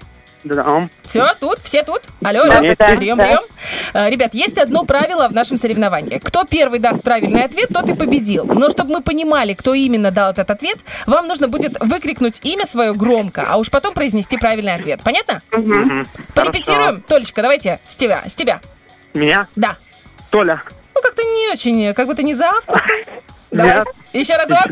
S5: Да.
S1: все, тут, все тут? Алло, алло,
S5: Да, да,
S1: прием,
S6: да.
S1: прием. Э, Ребят, есть одно правило в нашем соревновании. Кто первый даст правильный ответ, тот и победил. Но чтобы мы понимали, кто именно дал этот ответ, вам нужно будет выкрикнуть имя свое громко, а уж потом произнести правильный ответ. Понятно? Порепетируем? Толечка, давайте с тебя, с тебя.
S5: Меня?
S1: Да.
S5: Толя.
S1: Ну, как-то не очень, как будто не завтра. Давай,
S5: Нет.
S1: еще разок.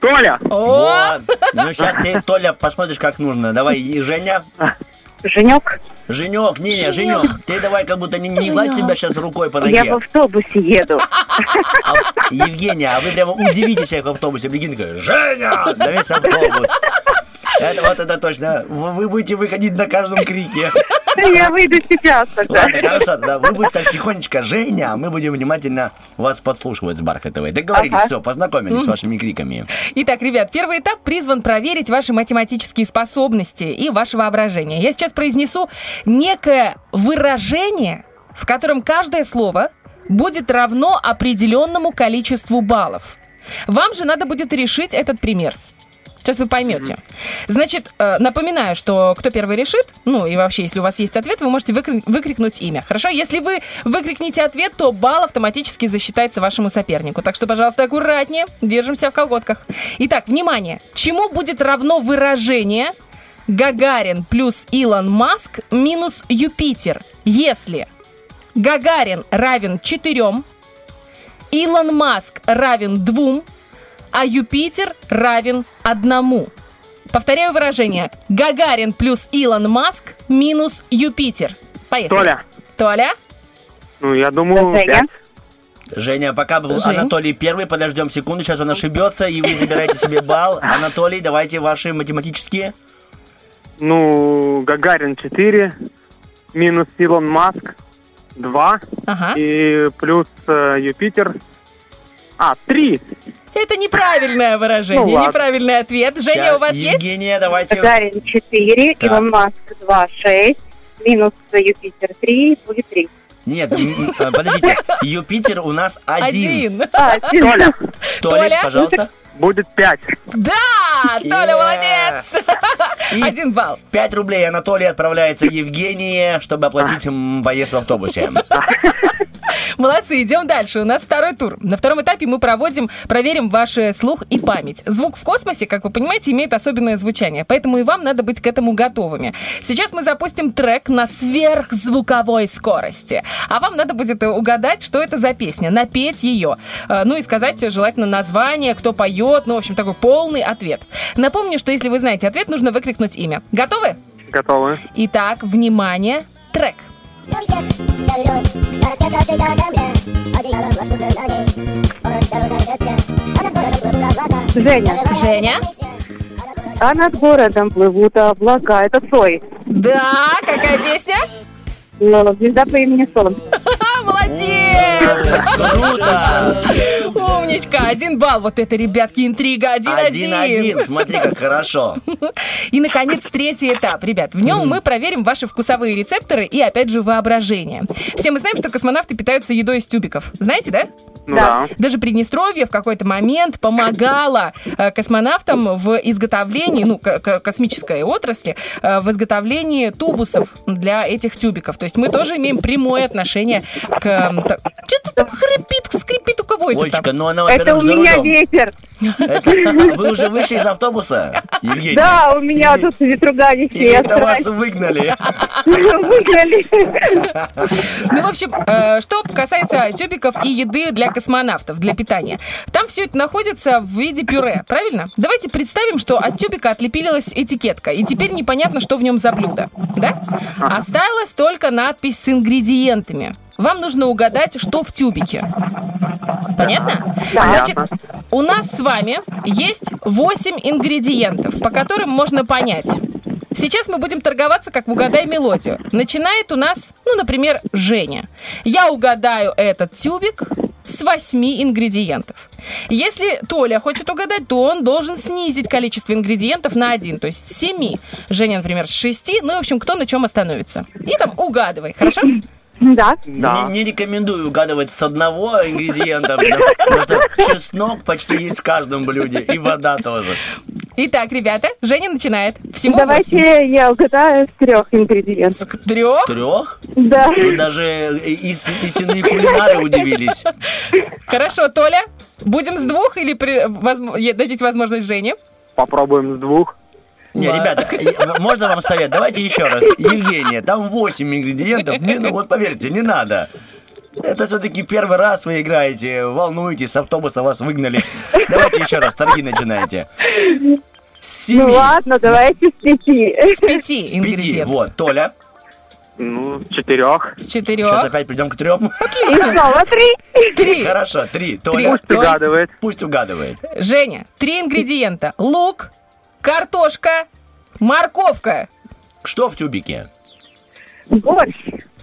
S5: Толя.
S1: О,
S2: Вот. Ну сейчас ты, Толя, посмотришь, как нужно. Давай, и Женя.
S6: Женек,
S2: Женек, не, не, Женек, ты давай как будто не, не гладь себя сейчас рукой по
S6: я
S2: ноге.
S6: в автобусе еду.
S2: А, Евгения, а вы прямо удивите всех в автобусе. Прикинь, такой, Женя! Да весь автобус. Это, вот это точно. Вы будете выходить на каждом крике.
S6: Я выйду сейчас тогда.
S2: Ладно, хорошо, тогда вы будете так тихонечко, Женя, а мы будем внимательно вас подслушивать с Бархатовой. Договорились,
S6: Ага.
S2: все, познакомились с вашими криками.
S1: Итак, ребят, первый этап призван проверить ваши математические способности и ваше воображение. Я сейчас произнесу некое выражение, в котором каждое слово будет равно определенному количеству баллов. Вам же надо будет решить этот пример. Сейчас вы поймете. Значит, э, напоминаю, что кто первый решит, ну и вообще, если у вас есть ответ, вы можете выкри- выкрикнуть имя. Хорошо? Если вы выкрикните ответ, то балл автоматически засчитается вашему сопернику. Так что, пожалуйста, аккуратнее, держимся в колготках. Итак, внимание. Чему будет равно выражение Гагарин плюс Илон Маск минус Юпитер, если Гагарин равен 4, Илон Маск равен 2, а Юпитер равен одному. Повторяю выражение. Гагарин плюс Илон Маск минус Юпитер. Поехали.
S5: Толя.
S1: Толя?
S5: Ну, я думаю,
S6: Женя?
S2: Женя, пока был
S1: Жень.
S2: Анатолий первый, подождем секунду, сейчас он ошибется, и вы забираете себе балл. Анатолий, давайте ваши математические.
S5: Ну, Гагарин 4, минус Илон Маск 2,
S1: Ага.
S5: и плюс э, Юпитер. А, 3.
S1: Это неправильное выражение,
S5: Ну, ладно.
S1: неправильный ответ. Женя, у вас есть?
S2: Евгения, давайте.
S6: Гагарин 4,
S2: Так.
S6: Илон Маск 2, 6, минус Юпитер 3, будет 3.
S2: Нет, э, подождите, Юпитер у нас один.
S1: Один.
S6: А,
S5: Толя,
S1: Толя?
S2: пожалуйста.
S5: Будет 5.
S1: Да! Толя, молодец! Один балл.
S2: 5 рублей Анатолий отправляется Евгении, чтобы оплатить поезд в автобусе.
S1: Молодцы, идем дальше. У нас второй тур. На втором этапе мы проводим, проверим ваш слух и память. Звук в космосе, как вы понимаете, имеет особенное звучание, поэтому и вам надо быть к этому готовыми. Сейчас мы запустим трек на сверхзвуковой скорости, а вам надо будет угадать, что это за песня, напеть ее, Э, ну и сказать желательно название, кто поет, ну, в общем, такой полный ответ. Напомню, что если вы знаете ответ, нужно выкрикнуть имя. Готовы?
S5: Готовы.
S1: Итак, внимание, трек.
S6: Женя,
S1: Женя?
S6: а над городом плывут облака. Это Сой.
S1: Да, какая песня?
S6: Ну, Звезда по имени Солнце.
S1: А, молодец!
S2: Круто!
S1: Умничка, один балл. Вот это, ребятки, интрига. Один-один.
S2: Один-один, смотри, как хорошо.
S1: И, наконец, третий этап. Ребят, в нем мы проверим ваши вкусовые рецепторы и, опять же, воображение. Все мы знаем, что космонавты питаются едой из тюбиков. Знаете, да?
S5: Да.
S1: Даже Приднестровье в какой-то момент помогало э, космонавтам в изготовлении, ну, космической отрасли, э, в изготовлении тубусов для этих тюбиков. То есть мы тоже имеем прямое отношение к... Что-то там хрипит, скрипит у кого это
S2: Олечка,
S1: там?
S2: ну она,
S6: Это у меня ветер.
S2: Это- Вы уже вышли из автобуса, Евгений?
S6: Да, у меня тут ветруга висит.
S2: это вас выгнали?
S6: Выгнали.
S1: Ну, в общем, э, что касается тюбиков и еды для космонавтов, для питания. Там все это находится в виде пюре, правильно? Давайте представим, что от тюбика отлепилась этикетка, и теперь непонятно, что в нем за блюдо, да? Осталась только надпись с ингредиентами. Вам нужно угадать, что в тюбике. Понятно? Значит, у нас с вами есть 8 ингредиентов, по которым можно понять. Сейчас мы будем торговаться, как в «Угадай мелодию». Начинает у нас, ну, например, Женя. Я угадаю этот тюбик с 8 ингредиентов. Если Толя хочет угадать, то он должен снизить количество ингредиентов на один, то есть с 7. Женя, например, с 6. Ну, и, в общем, кто на чем остановится. И там угадывай, хорошо?
S6: Да.
S5: Да.
S2: Не, не рекомендую угадывать с одного ингредиента, потому что чеснок почти есть в каждом блюде, и вода тоже.
S1: Итак, ребята, Женя начинает. Всего
S6: Давайте я угадаю с трех ингредиентов.
S1: Трех.
S2: С трех?
S6: Да.
S2: Тут даже из, истинные кулинары удивились.
S1: Хорошо, Толя, будем с двух или при- е- дадите возможность Жене?
S5: Попробуем с двух.
S2: Не, ребята, можно вам совет? Давайте еще раз. Евгения, там 8 ингредиентов. Не, ну вот поверьте, не надо. Это все-таки первый раз вы играете, волнуетесь, с автобуса вас выгнали. Давайте еще раз, торги начинайте. С
S6: Ну
S2: семи.
S6: ладно, давайте с пяти.
S1: С пяти
S2: С пяти. Вот, Толя.
S5: Ну, с четырех.
S1: С
S2: Сейчас
S1: четырех.
S2: опять придем к трем.
S6: И снова три.
S1: Три.
S2: Хорошо, три.
S1: Три.
S2: Толя,
S5: Пусть угадывает.
S2: пусть угадывает.
S1: Женя, три ингредиента. Лук, картошка, морковка.
S2: Что в тюбике?
S6: Борщ.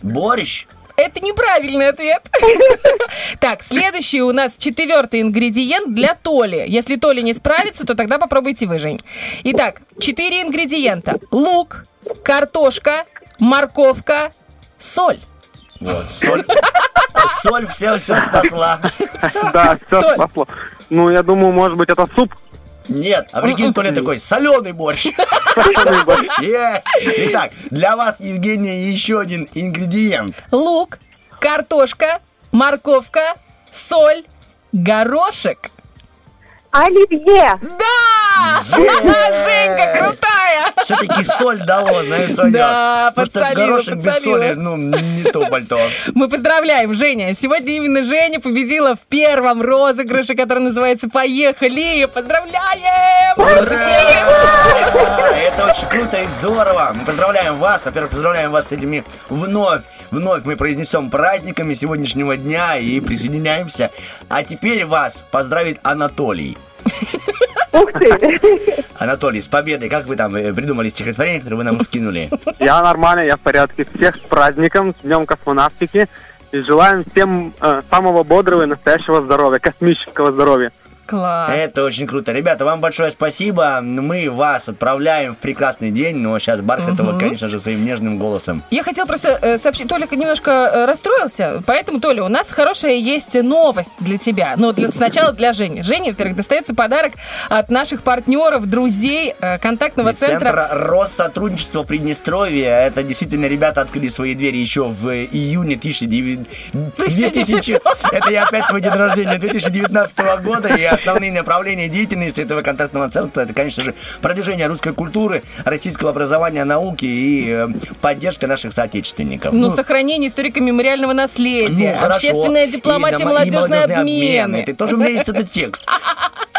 S2: Борщ?
S1: Это неправильный ответ. Так, следующий у нас четвертый ингредиент для Толи. Если Толи не справится, то тогда попробуйте вы, Жень. Итак, четыре ингредиента. Лук, картошка, морковка, соль.
S2: Вот, соль. Соль все, все спасла.
S5: Да, все спасло. Ну, я думаю, может быть, это суп.
S2: Нет, а прикинь, Толя такой, соленый борщ. Есть. Итак, для вас, Евгения, еще один ингредиент.
S1: Лук, картошка, морковка, соль, горошек.
S6: Оливье.
S1: Да! Женька, крутая!
S2: Все-таки соль дало, знаешь, что
S1: Да,
S2: делать. Потому что
S1: подсолила,
S2: горошек без соли, ну, не то пальто.
S1: Мы поздравляем, Женя. Сегодня именно Женя победила в первом розыгрыше, который называется «Поехали». Поздравляем!
S2: Да, Это очень круто и здорово. Мы поздравляем вас. Во-первых, поздравляем вас с этими вновь, вновь мы произнесем праздниками сегодняшнего дня и присоединяемся. А теперь вас поздравит Анатолий.
S6: Ух ты!
S2: Анатолий, с победой. Как вы там э, придумали стихотворение, которое вы нам скинули?
S5: Я нормально, я в порядке. Всех с праздником, с Днем космонавтики. И желаем всем э, самого бодрого и настоящего здоровья, космического здоровья.
S1: Класс.
S2: Это очень круто. Ребята, вам большое спасибо. Мы вас отправляем в прекрасный день, но сейчас Бархатова, конечно же, своим нежным голосом.
S1: Я хотела просто э, сообщить, Толик немножко э, расстроился, поэтому, Толя, у нас хорошая есть новость для тебя. Но для, сначала для Жени. Жене, во-первых, достается подарок от наших партнеров, друзей э, контактного центра.
S2: Центра Россотрудничества Приднестровья. Это действительно ребята открыли свои двери еще в июне 1900... 2000... Это я опять твой день рождения 2019 года. И основные направления деятельности этого контактного центра это, конечно же, продвижение русской культуры, российского образования, науки и э, поддержка наших соотечественников.
S1: Ну, сохранение историко-мемориального наследия,
S2: ну,
S1: общественная дипломатия,
S2: И дома- и
S1: молодежные
S2: молодежные
S1: обмены.
S2: Это тоже у меня есть этот текст.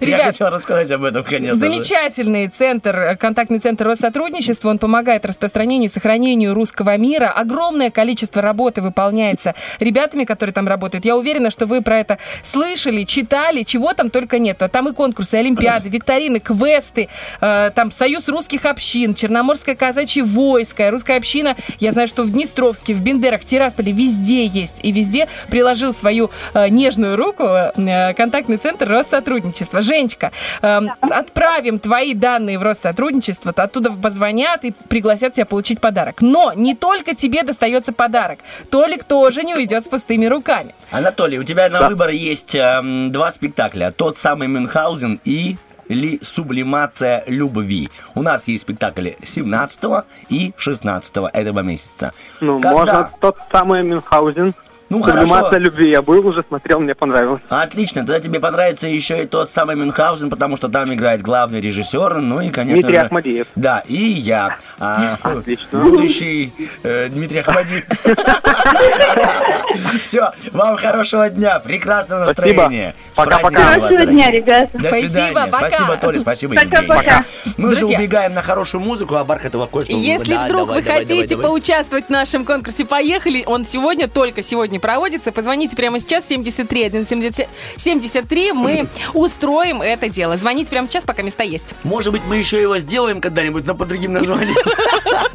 S2: Я хотел рассказать об этом, конечно.
S1: Замечательный центр, контактный центр Россотрудничества. Он помогает распространению и сохранению русского мира. Огромное количество работы выполняется ребятами, которые там работают. Я уверена, что вы про это слышали, читали, чего там только нет. А Там и конкурсы, и олимпиады, викторины, квесты, э, там Союз русских общин, Черноморское казачье войско, русская община. Я знаю, что в Днестровске, в Бендерах, Тирасполе везде есть. И везде приложил свою э, нежную руку э, контактный центр Россотрудничества. Женечка, э, отправим твои данные в Россотрудничество, оттуда позвонят и пригласят тебя получить подарок. Но не только тебе достается подарок. Толик тоже не уйдет с пустыми руками.
S2: Анатолий, у тебя на выбор есть эм, два спектакля. Тот самый Мюнхгаузен и ли сублимация любви. У нас есть спектакль 17 и 16 этого месяца.
S5: Ну,
S2: Когда?
S5: можно тот самый Мюнхгаузен.
S2: Ну,
S5: Сублимация
S2: хорошо.
S5: любви. Я был уже, смотрел, мне понравилось.
S2: Отлично, тогда тебе понравится еще и тот самый Мюнхгаузен, потому что там играет главный режиссер, ну и, конечно
S5: Дмитрий
S2: же...
S5: Ахмадиев.
S2: Да, и я. А,
S5: Отлично.
S2: Будущий э, Дмитрий Ахмадиев. Все, вам хорошего дня, прекрасного настроения.
S5: Пока-пока.
S6: Хорошего дня, ребята.
S2: До свидания. Спасибо, Толя, спасибо,
S6: Пока-пока.
S2: Евгений. Пока. Мы уже убегаем на хорошую музыку, а Бархатова кое-что...
S1: Если вдруг вы хотите поучаствовать в нашем конкурсе «Поехали», он сегодня, только сегодня проводится, позвоните прямо сейчас 73 170 73, мы устроим это дело. Звоните прямо сейчас, пока места есть.
S2: Может быть, мы еще его сделаем когда-нибудь, но под другим названием.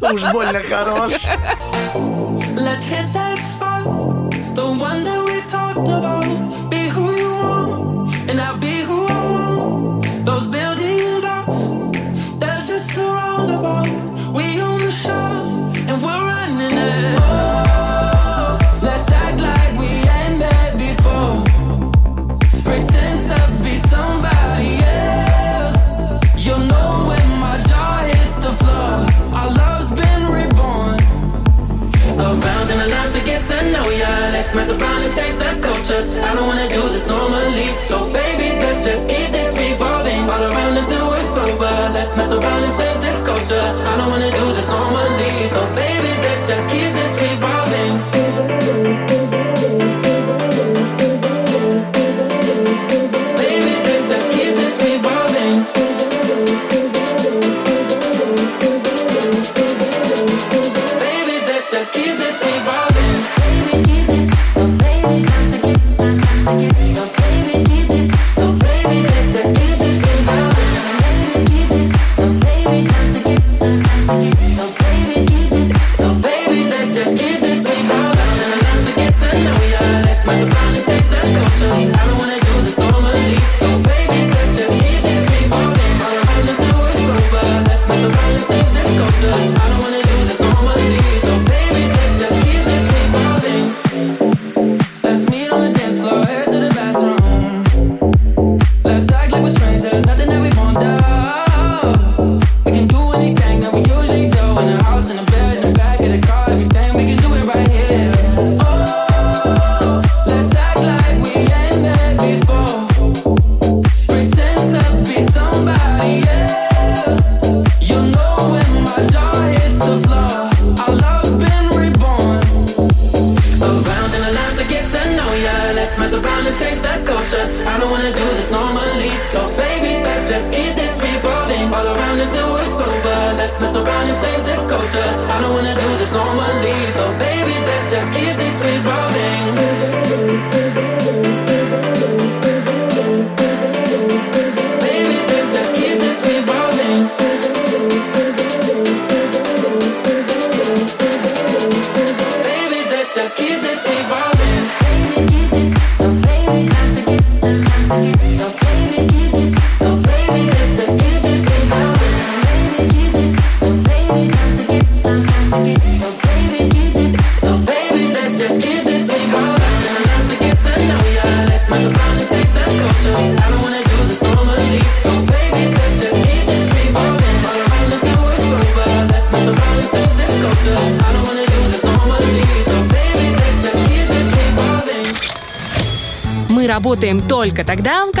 S2: Уж больно хорош.
S9: Let's hit that spot, the one that we talked about. Be who you want, and I'll be who I want. Those building blocks, they're just a roundabout. Mess around and change the culture. I don't wanna do this normally. So baby, let's just keep this revolving. All around until we're sober. Let's mess around and change this culture. I don't wanna do this normally. So baby, let's just keep this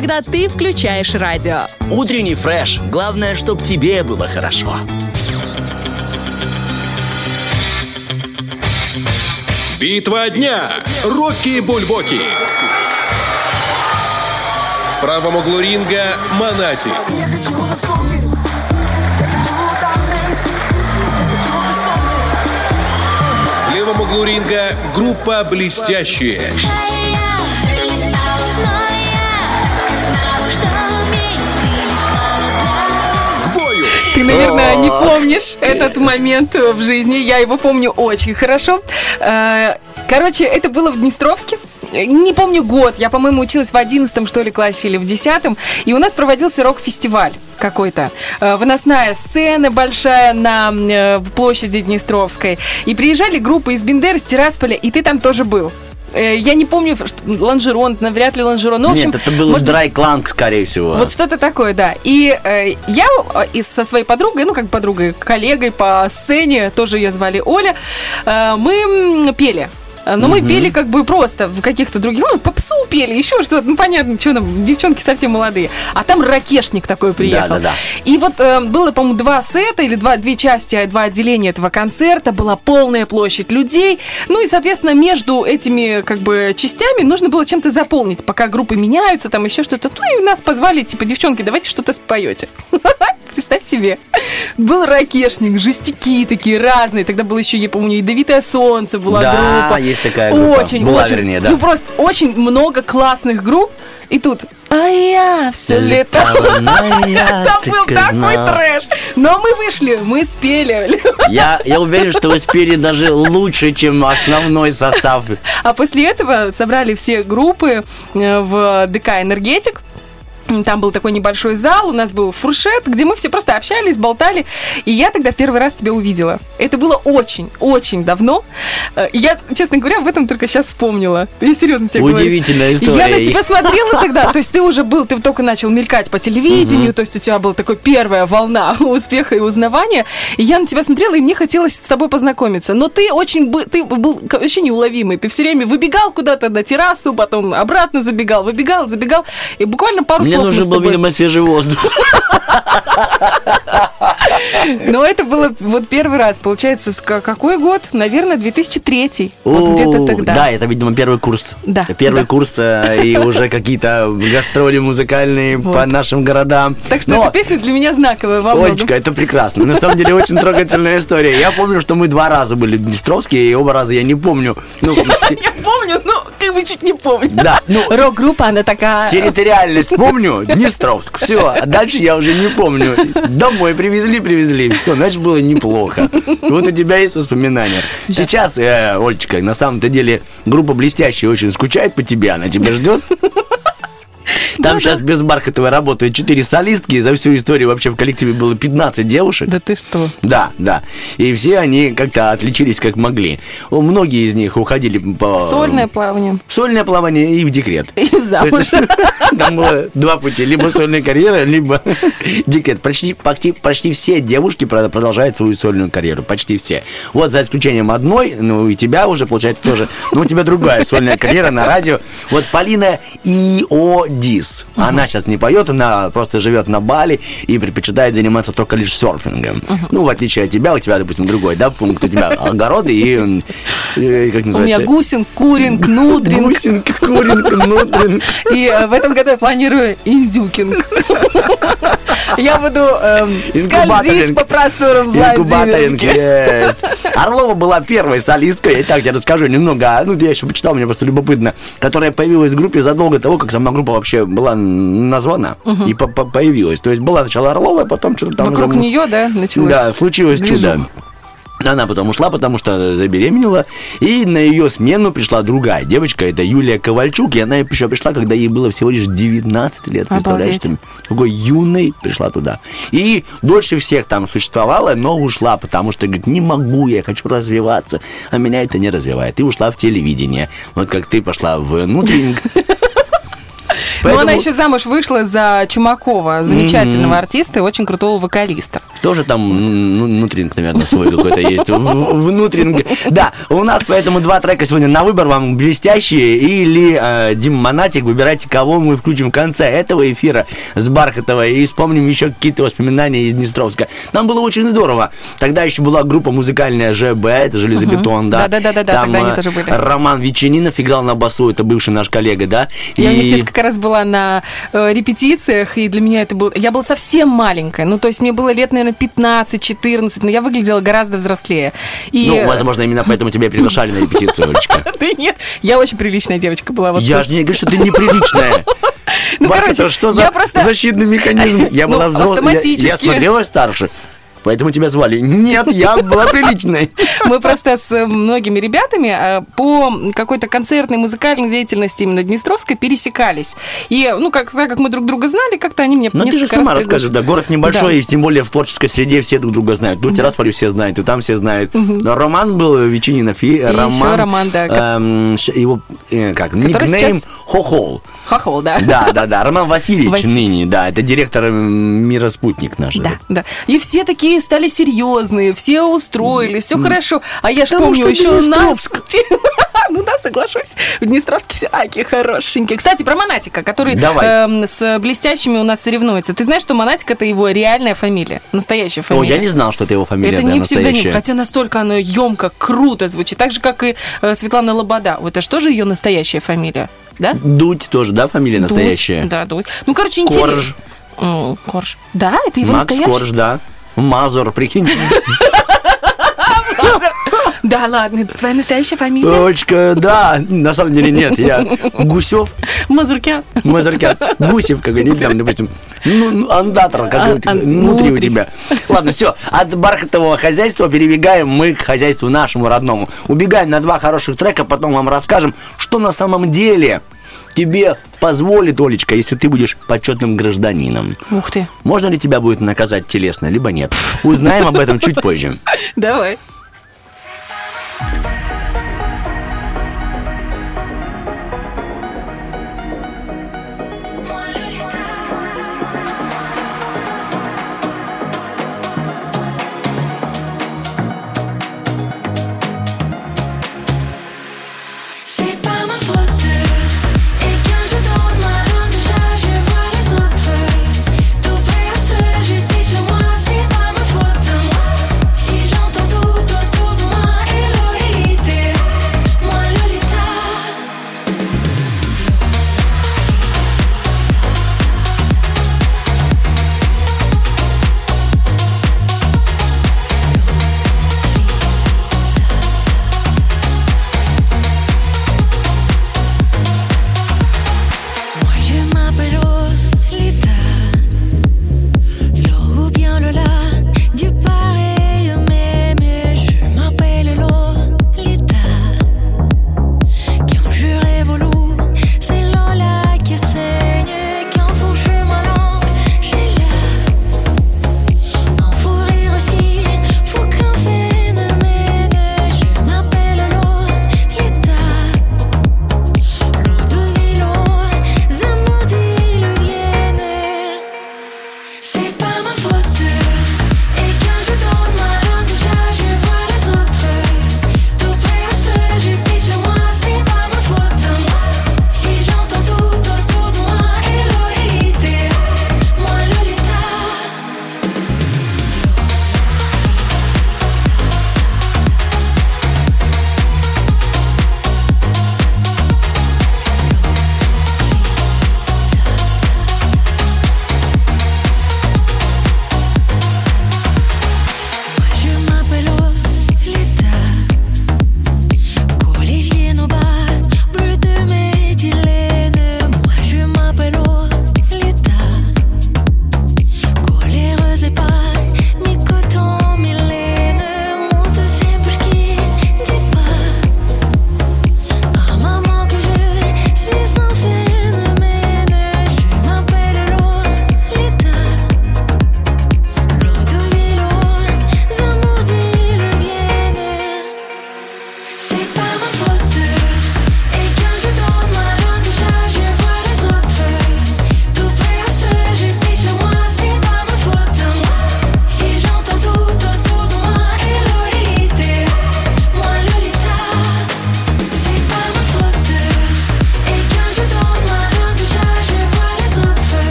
S1: когда ты включаешь радио.
S2: Утренний фреш. Главное, чтобы тебе было хорошо.
S10: Битва дня. Рокки Бульбоки. В правом углу ринга Монати. В левом углу ринга группа «Блестящие». К
S1: Ты, наверное, не помнишь этот момент в жизни. Я его помню очень хорошо. Э, Короче, это было в Днестровске. Не помню год. Я, по-моему, училась в 11 что ли, классе или в 10 И у нас проводился рок-фестиваль какой-то. Э, Выносная сцена большая на э, площади Днестровской. И приезжали группы из Бендеры, с Тирасполя, и ты там тоже был. Э, Я не помню, что- лонжерон, навряд ли лонжерон. Ну, в общем,
S2: Нет, это был
S1: может быть,
S2: Драй Кланг, скорее всего.
S1: вот что-то такое, да. И э, я э, и со своей подругой, ну как подругой, коллегой по сцене, тоже ее звали Оля, э, мы пели. Э, Но мы пели как бы просто в каких-то других, ну, попсу пели, еще что-то, ну, понятно, что там, девчонки совсем молодые. А там ракешник такой приехал.
S2: Да-да-да.
S1: И вот э, было, по-моему, два сета или два, две части, а, два отделения этого концерта, была полная площадь людей. Ну и, соответственно, между этими как бы частями нужно было чем-то заполнить, пока группы меняются, там еще что-то. Ну и нас позвали, типа, девчонки, давайте что-то споете. Представь себе. Был ракешник, жестяки такие разные. Тогда было еще, я помню, ядовитое солнце была
S2: Да,
S1: группа.
S2: Есть такая группа.
S1: Очень,
S2: Была,
S1: очень.
S2: вернее, да.
S1: Ну просто очень много классных групп. И тут, а я все летала. Там был такой трэш. Но мы вышли, мы спели.
S2: Я, я уверен, что вы спели даже лучше, чем основной состав.
S1: А после этого собрали все группы э, в ДК «Энергетик». Там был такой небольшой зал, у нас был фуршет, где мы все просто общались, болтали. И я тогда первый раз тебя увидела. Это было очень, очень давно. Э, Я, честно говоря, в этом только сейчас вспомнила. Я серьезно тебе говорю.
S2: Удивительная
S1: Я
S2: история.
S1: на тебя смотрела тогда. То есть ты уже был, ты только начал мелькать по телевидению, то есть у тебя была такая первая волна успеха и узнавания. И я на тебя смотрела, и мне хотелось с тобой познакомиться. Но ты очень ты был вообще неуловимый. Ты все время выбегал куда-то на террасу, потом обратно забегал, выбегал, забегал. И буквально пару
S2: Мне нужен был, видимо, свежий воздух.
S1: Но это было вот первый раз. Получается, какой год? Наверное, 2003. Вот где-то тогда.
S2: Да, это, видимо, первый курс.
S1: Да,
S2: Первый курс э, и уже какие-то гастроли музыкальные по нашим городам.
S1: Так что
S2: Но,
S1: эта песня для меня знаковая во.
S2: Олечка, это прекрасно. На самом деле очень трогательная история. Я помню, что мы два раза были в Днестровске, и оба раза я не помню. Ну,
S1: Я помню, ну, как бы чуть не помню.
S2: Да, ну-
S1: Рок-группа, она такая...
S2: Территориальность помню, Днестровск, все, а дальше я уже не помню. Домой привезли, привезли, все, значит было неплохо. Вот у тебя есть воспоминания. Сейчас, э, Олечка, на самом-то деле группа блестящая очень скучает по тебе, она тебя ждет. Там сейчас без Бархатовой работают 4 солистки, и за всю историю вообще в коллективе было 15 девушек.
S1: Да ты что?
S2: Да, да. И все они как-то отличились как могли. О, Многие из них уходили по...
S1: Сольное плавание.
S2: Сольное плавание и в декрет.
S1: И замуж.
S2: Там было два пути. Либо сольная карьера, либо декрет. Почти, почти, почти все девушки про- продолжают свою сольную карьеру. Почти все. Вот за исключением одной, ну и тебя уже, получается, тоже. Но у тебя другая сольная карьера на радио. Вот Полина Иодис. Она сейчас не поет, она просто живет на Бали и предпочитает заниматься только лишь серфингом. Ну, в отличие от тебя, у тебя, допустим, другой, да, пункт. У тебя огороды и, э, как
S1: У меня
S2: называется?
S1: гусин, куринг, нутринг.
S2: Гусинг, куринг, нутринг.
S1: И э, в этом году я планирую индюкинг. Я буду эм, скользить по просторам
S2: Инкубаторинг, yes. Орлова была первой солисткой, я так тебе расскажу немного, ну, я еще почитал, мне просто любопытно, которая появилась в группе задолго до того, как сама группа вообще была названа и по- по- появилась. То есть была сначала Орлова, потом что-то там...
S1: Вокруг
S2: зам-
S1: нее, да, началось.
S2: Да, случилось
S1: движуха.
S2: чудо. Она потом ушла, потому что забеременела, и на ее смену пришла другая девочка, это Юлия Ковальчук, и она еще пришла, когда ей было всего лишь 19 лет, представляешь?
S1: Обалдеть.
S2: Такой юной пришла туда. И дольше всех там существовала, но ушла, потому что, говорит, не могу, я хочу развиваться, а меня это не развивает. И ушла в телевидение. Вот как ты пошла в внутренник.
S1: Но она
S2: Поэтому
S1: еще замуж вышла за Чумакова, замечательного артиста и очень крутого вокалиста.
S2: Тоже там ну, внутренник, наверное, свой какой-то есть. В- в- Внутренник. Да, у нас поэтому два трека сегодня на выбор вам блестящие или э, Дим Монатик. Выбирайте, кого мы включим в конце этого эфира с Бархатова и вспомним еще какие-то воспоминания из Днестровска. Нам было очень здорово. Тогда еще была группа музыкальная ЖБ, это железобетон, да.
S1: Да-да-да-да,
S2: Там,
S1: тогда они
S2: э,
S1: тоже были.
S2: Роман Ветчининов играл на басу, это бывший наш коллега, да.
S1: Я у них несколько раз была на э, репетициях, и для меня это было... Я была совсем маленькая, ну, то есть мне было лет, наверное, 15-14, но я выглядела гораздо взрослее. И...
S2: Ну, возможно, именно поэтому тебя приглашали на репетицию, Олечка.
S1: Да нет, я очень приличная девочка была.
S2: Я же не говорю, что ты неприличная.
S1: Ну, короче,
S2: что за
S1: просто-
S2: защитный механизм? Я
S1: Ну,
S2: была взрослой, я- я смотрелась старше. Поэтому тебя звали. Нет, я была приличной.
S1: Мы просто с многими ребятами э, по какой-то концертной музыкальной деятельности именно Днестровской пересекались. И, ну, как, так как мы друг друга знали, как-то они мне
S2: Ну, ты же сама расскажешь, да, город небольшой,
S1: Да.
S2: и тем более в творческой среде все друг друга знают. Ну, Тирасполе все знают, и там все знают. Но Роман был Вечининов, и, Роман...
S1: Роман, да,
S2: эм, его, э, как,
S1: Который
S2: никнейм
S1: сейчас-
S2: Хохол.
S1: Хохол, да.
S2: Да, да, да, Роман Васильевич
S1: Василий.
S2: ныне, да, это директор м, Мира Спутник наш.
S1: Да, да. И все такие стали серьезные, все устроились, все хорошо. А я ж помню, еще нас... Ну да, соглашусь. В Днестровске все такие хорошенькие. Кстати, про Монатика, который эм, с блестящими у нас соревнуется. Ты знаешь, что Монатик это его реальная фамилия, настоящая
S2: О,
S1: фамилия.
S2: я не знал, что это его фамилия
S1: Это не псевдоним, хотя настолько оно емко, круто звучит. Так же, как и э, Светлана Лобода. Вот Это что же ее настоящая фамилия? Да?
S2: Дудь тоже, да, фамилия
S1: Дудь.
S2: настоящая?
S1: Да, Дудь. Ну, короче, интересно.
S2: Корж.
S1: Корж. Да, это его
S2: Макс
S1: настоящий?
S2: Корж, да. Мазур, прикинь.
S1: Да, ладно, твоя настоящая фамилия?
S2: Точка, да. На самом деле нет, я Гусев,
S1: Мазуркян.
S2: Мазаркян, Гусев, как или там, допустим, ну, ну, андатор, как
S1: А,
S2: внутри у тебя. Ладно, все, от бархатового хозяйства перебегаем мы к хозяйству нашему родному. Убегаем на два хороших трека, потом вам расскажем, что на самом деле тебе позволит, Олечка, если ты будешь почетным гражданином.
S1: Ух ты.
S2: Можно ли тебя будет наказать телесно, либо нет? Узнаем об этом чуть позже.
S1: Давай.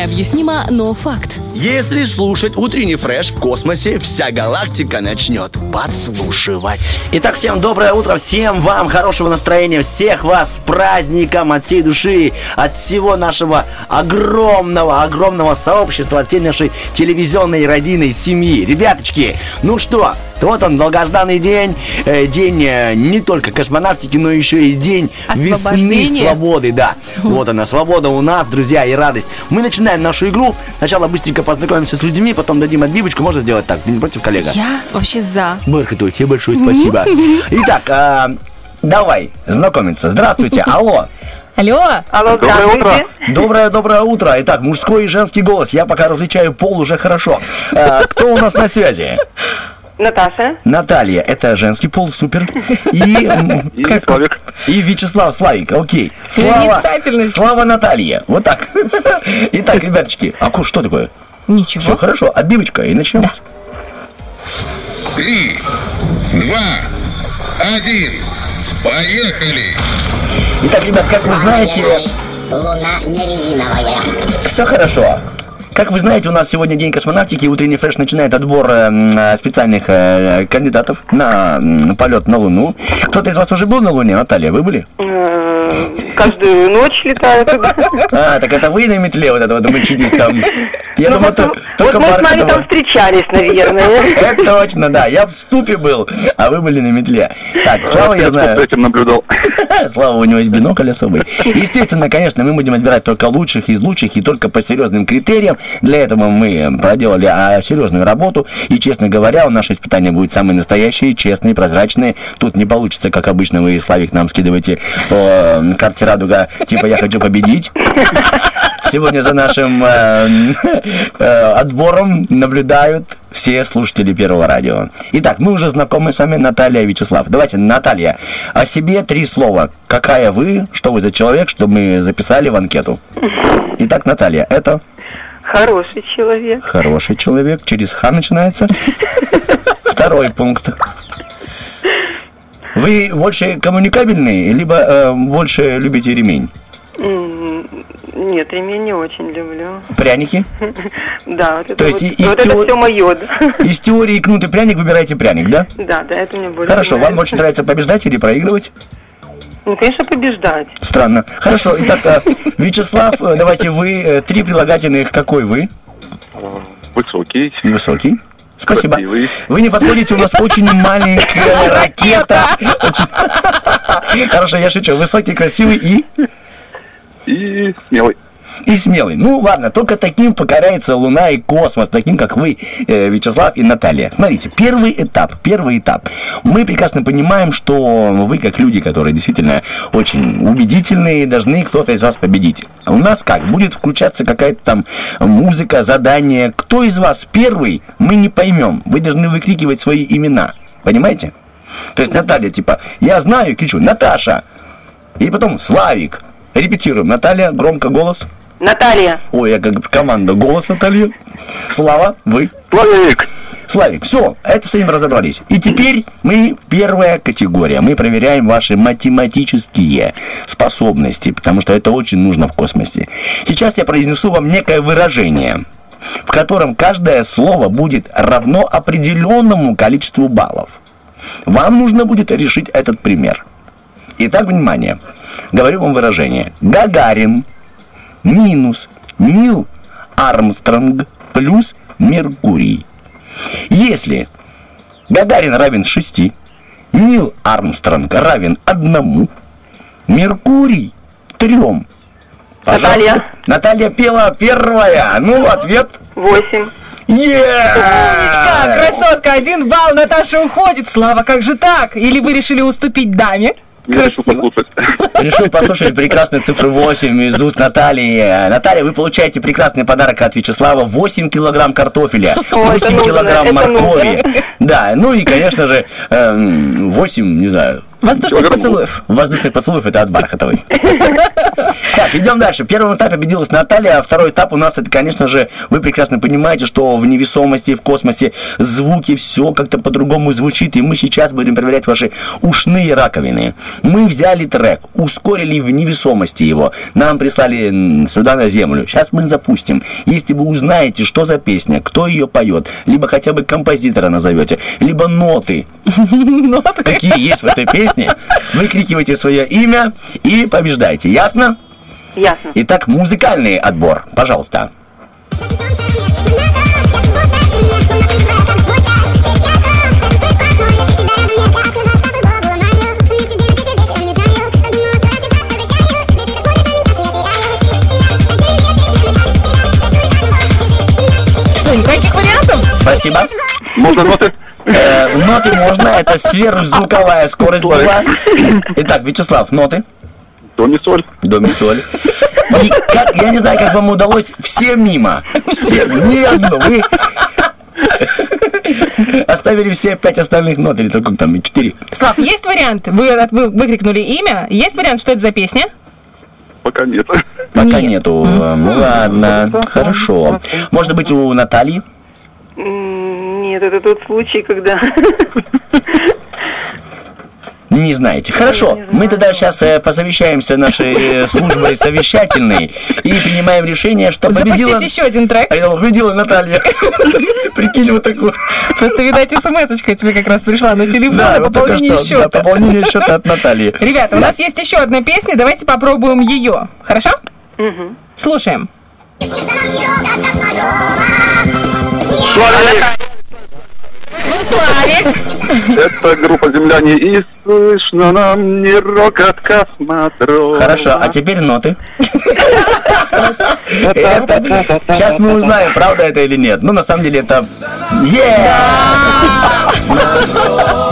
S1: Необъяснимо, но факт.
S11: Если слушать утренний фреш в космосе, вся галактика начнет подслушивать.
S2: Итак, всем доброе утро, всем вам хорошего настроения, всех вас с праздником от всей души, от всего нашего огромного, огромного сообщества, от всей нашей телевизионной родины, семьи. Ребяточки, ну что, вот он, долгожданный день, э, день э, не только космонавтики, но еще и день весны свободы, да. Вот она, свобода у нас, друзья, и радость. Мы начинаем нашу игру. Сначала быстренько познакомимся с людьми, потом дадим отбивочку. Можно сделать так? Ты не против, коллега?
S1: Я вообще за.
S2: Бархатова, тебе большое спасибо. Итак, а, давай знакомиться. Здравствуйте, алло.
S1: Алло.
S6: Алло,
S5: Доброе утро.
S2: Доброе, доброе утро. Итак, мужской и женский голос. Я пока различаю пол уже хорошо. А, кто у нас на связи?
S6: Наташа.
S2: Наталья, это женский пол, супер. И,
S5: И Славик.
S2: и Вячеслав Славик, окей. Слава. Слава Наталья. Вот так. Итак, ребяточки, а что такое? Все
S1: Ничего.
S2: хорошо, отбивочка, и начнем.
S7: Три, два, один. Поехали!
S2: Итак, ребят, как вы знаете,
S8: Луна не резиновая.
S2: Все хорошо. Как вы знаете, у нас сегодня день космонавтики, утренний фреш начинает отбор э, э, специальных э, кандидатов на полет на Луну. Кто-то из вас уже был на Луне, Наталья, вы были?
S6: Каждую ночь летаю туда.
S2: А, так это вы на метле вот это вот мчитесь там. Я
S6: Ну,
S2: думал,
S6: вот,
S2: то-
S6: вот
S2: только
S6: мы с вами там встречались, наверное.
S2: Это точно, да. Я в ступе был, а вы были на метле. Так, Слава, я знаю.
S5: этим наблюдал.
S2: Слава, у него есть бинокль особый. Естественно, конечно, мы будем отбирать только лучших из лучших и только по серьезным критериям. Для этого мы проделали а, серьезную работу. И, честно говоря, наше испытание будет самые настоящие, честные, прозрачные. Тут не получится, как обычно, вы, Славик, нам скидываете по э, карте радуга, типа «я хочу победить». Сегодня за нашим э, э, отбором наблюдают все слушатели Первого радио. Итак, мы уже знакомы с вами, Наталья и Вячеслав. Давайте, Наталья, о себе три слова. Какая вы, что вы за человек, чтобы мы записали в анкету. Итак, Наталья, это
S6: Хороший человек.
S2: хороший человек, через Х начинается. Второй пункт. Вы больше коммуникабельный, либо э, больше любите ремень?
S6: Нет, ремень не очень люблю.
S2: Пряники?
S6: Да, вот это вот-
S2: из
S6: вот все мое.
S2: Из теории кнут и пряник выбираете пряник, да?
S6: Да, да, это мне больше
S2: Хорошо, вам больше нравится побеждать или проигрывать?
S6: Ну, конечно, побеждать.
S2: Странно. Хорошо, итак, э, Вячеслав, э, давайте вы, э, три прилагательных, какой вы?
S5: Высокий.
S2: Высокий. Спасибо.
S5: Красивый.
S2: Вы не подходите, у нас очень маленькая ракета. Хорошо, я шучу. Высокий, красивый и...
S5: И смелый.
S2: И смелый. Ну ладно, только таким покоряется Луна и космос, таким как вы, э, Вячеслав и Наталья. Смотрите, первый этап, первый этап. Мы прекрасно понимаем, что вы, как люди, которые действительно очень убедительные, должны кто-то из вас победить. У нас как? Будет включаться какая-то там музыка, задание. Кто из вас первый, мы не поймем. Вы должны выкрикивать свои имена. Понимаете? То есть Наталья, типа, я знаю, кричу, Наташа. И потом Славик. Репетируем. Наталья, громко голос.
S6: Наталья.
S2: Ой, я как команда. Голос, Наталья. Слава, вы.
S5: Славик.
S2: Славик, все, это с этим разобрались. И теперь мы, первая категория, мы проверяем ваши математические способности, потому что это очень нужно в космосе. Сейчас я произнесу вам некое выражение, в котором каждое слово будет равно определенному количеству баллов. Вам нужно будет решить этот пример. Итак, внимание. Говорю вам выражение. Гагарин минус Нил Армстронг плюс Меркурий. Если Гагарин равен 6, Нил Армстронг равен 1, Меркурий 3.
S6: Наталья.
S2: Наталья пела первая. Ну, ответ.
S6: Восемь.
S1: Умничка, красотка, один балл, Наташа уходит. Слава, как же так? Или вы решили уступить даме?
S5: Я решил послушать.
S2: Решил послушать прекрасные цифры 8 из уст Натальи. Наталья, вы получаете прекрасный подарок от Вячеслава. 8 килограмм картофеля,
S6: О, это
S2: 8
S6: нужно,
S2: килограмм моркови. Да, ну и, конечно же, эм, 8, не знаю,
S1: Воздушных поцелуев.
S2: Воздушных поцелуев это от Бархатовой. Так, идем дальше. В первом этапе победилась Наталья, а второй этап у нас это, конечно же, вы прекрасно понимаете, что в невесомости, в космосе звуки, все как-то по-другому звучит, и мы сейчас будем проверять ваши ушные раковины. Мы взяли трек, ускорили в невесомости его, нам прислали сюда на Землю. Сейчас мы запустим. Если вы узнаете, что за песня, кто ее поет, либо хотя бы композитора назовете, либо ноты, какие есть в этой песне, выкрикивайте свое имя и побеждайте. Ясно?
S6: Ясно.
S2: Итак, музыкальный отбор. Пожалуйста.
S1: Что, никаких вариантов?
S2: Спасибо.
S5: Можно ноты?
S2: Э, ноты можно, это сверхзвуковая скорость была. Итак, Вячеслав, ноты.
S5: До ми соль.
S2: До ми соль. И как, я не знаю, как вам удалось, все мимо. Все, ни одну. Вы оставили все пять остальных нот, или только там четыре.
S1: Слав, есть вариант? Вы, вы выкрикнули имя. Есть вариант, что это за песня?
S5: Пока нет.
S2: Пока нету. Ну ладно, хорошо. Может быть, у Натальи?
S6: Нет, это тот случай, когда...
S2: Не знаете. Хорошо, мы тогда сейчас посовещаемся нашей э, службой совещательной и принимаем решение, что победила...
S1: Запустить еще один трек.
S2: А победила Наталья. Прикинь, вот такую.
S1: Просто, видать, смс-очка тебе как раз пришла на телефон
S2: Да,
S1: о
S2: вот
S1: пополнении
S2: что,
S1: счета.
S2: да, пополнение счета от Натальи.
S1: Ребята, у нас есть еще одна песня, давайте попробуем ее. Хорошо? Слушаем. Славик.
S5: Это группа «Земляне» и слышно нам не рокот космодрома.
S2: Хорошо, а теперь ноты. Сейчас мы узнаем, правда это или нет. Ну, на самом деле, это...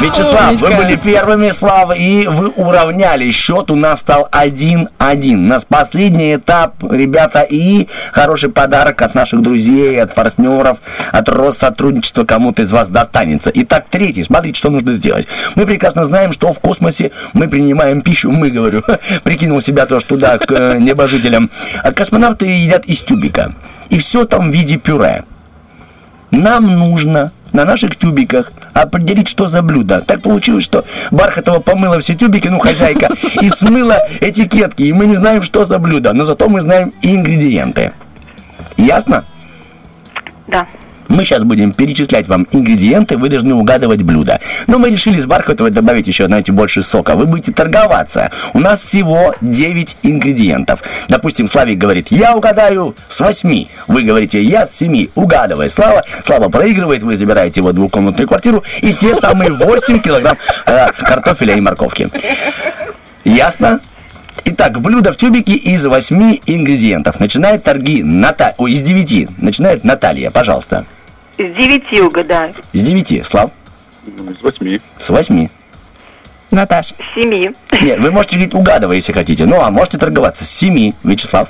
S2: Вячеслав, вы
S1: Умничка.
S2: были первыми, Слава, и вы уравняли. Счет у нас стал 1-1. У нас последний этап, ребята, и хороший подарок от наших друзей, от партнеров, от Россотрудничества кому-то из вас достанется. Итак, третий. Смотрите, что нужно сделать. Мы прекрасно знаем, что в космосе мы принимаем пищу, мы, говорю, прикинул себя тоже туда, к э, небожителям. А космонавты едят из тюбика. И все там в виде пюре. Нам нужно на наших тюбиках определить, что за блюдо. Так получилось, что Бархатова помыла все тюбики, ну, хозяйка, и смыла этикетки. И мы не знаем, что за блюдо, но зато мы знаем ингредиенты. Ясно?
S6: Да.
S2: Мы сейчас будем перечислять вам ингредиенты, вы должны угадывать блюдо. Но мы решили с Бархатовой добавить еще, знаете, больше сока. Вы будете торговаться. У нас всего 9 ингредиентов. Допустим, Славик говорит, я угадаю с 8. Вы говорите, я с 7. Угадывай. Слава, Слава проигрывает, вы забираете его двухкомнатную квартиру и те самые 8 килограмм э, картофеля и морковки. Ясно? Итак, блюдо в тюбике из 8 ингредиентов. Начинает торги Ната... Ой, из 9. Начинает Наталья, пожалуйста.
S6: С девяти угадаю.
S2: С 9, Слав.
S5: С восьми.
S2: С 8.
S1: Наташ.
S6: С семи.
S2: Нет, вы можете говорить угадывай, если хотите. Ну, а можете торговаться с 7, Вячеслав.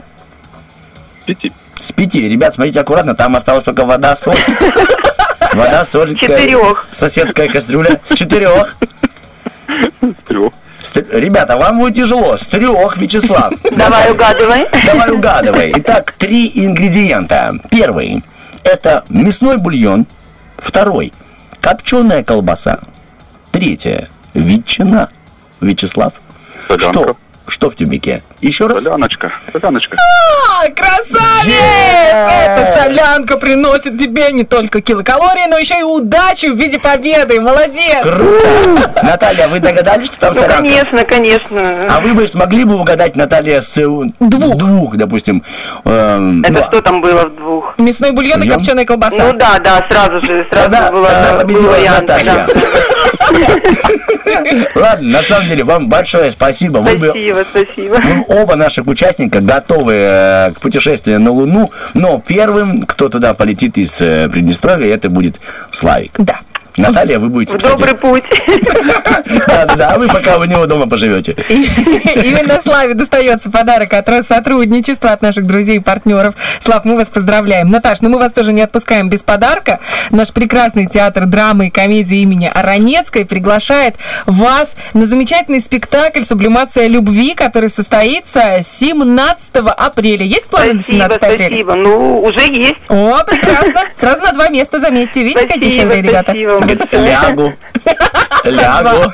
S5: С пяти.
S2: С 5. Ребят, смотрите аккуратно, там осталась только вода, соль. Вода, соль.
S6: Четырёх.
S2: Соседская кастрюля. С четырех.
S5: С трех.
S2: Ребята, вам будет тяжело. С трех, Вячеслав.
S6: Давай угадывай.
S2: Давай угадывай. Итак, три ингредиента. Первый – это мясной бульон. Второй – копченая колбаса. Третье – ветчина. Вячеслав.
S5: Солянка.
S2: Что? Что в тюбике? Еще раз.
S5: Соляночка. Соляночка.
S1: А, красавец! Эта солянка приносит тебе не только килокалории, но еще и удачу в виде победы. Молодец!
S2: Круто! Наталья, вы догадались, что там
S6: Ну,
S2: солянка?
S6: конечно, конечно.
S2: А вы бы смогли бы угадать, Наталья, с э, двух, двух допустим. эм,
S6: Это
S2: ну,
S6: что там было в двух?
S1: Мясной бульон и копченая колбаса.
S6: Ну да, да, сразу же, сразу
S2: Тогда,
S6: было,
S2: тогда победила. Наталья.
S6: да.
S2: Ладно, на самом деле, вам большое спасибо. Вы бы
S6: Спасибо, спасибо.
S2: Ну, оба наших участника готовы э, к путешествию на Луну, но первым, кто туда полетит из э, Приднестровья, это будет Славик.
S1: Да.
S2: Наталья, вы будете,
S6: В
S2: кстати...
S6: добрый путь.
S2: Да-да-да, а вы пока у него дома поживете.
S1: Именно Славе достается подарок от Россотрудничества, от наших друзей и партнеров. Слав, мы вас поздравляем. Наташ, ну мы вас тоже не отпускаем без подарка. Наш прекрасный театр драмы и комедии имени Аронецкой приглашает вас на замечательный спектакль «Сублимация любви», который состоится 17 апреля. Есть планы на
S6: Спасибо,
S1: 17 апреля?
S6: спасибо. Ну, уже есть.
S1: О, прекрасно. Сразу на два места, заметьте. Видите, какие щедрые ребята?
S6: спасибо.
S2: Лягу. Лягу.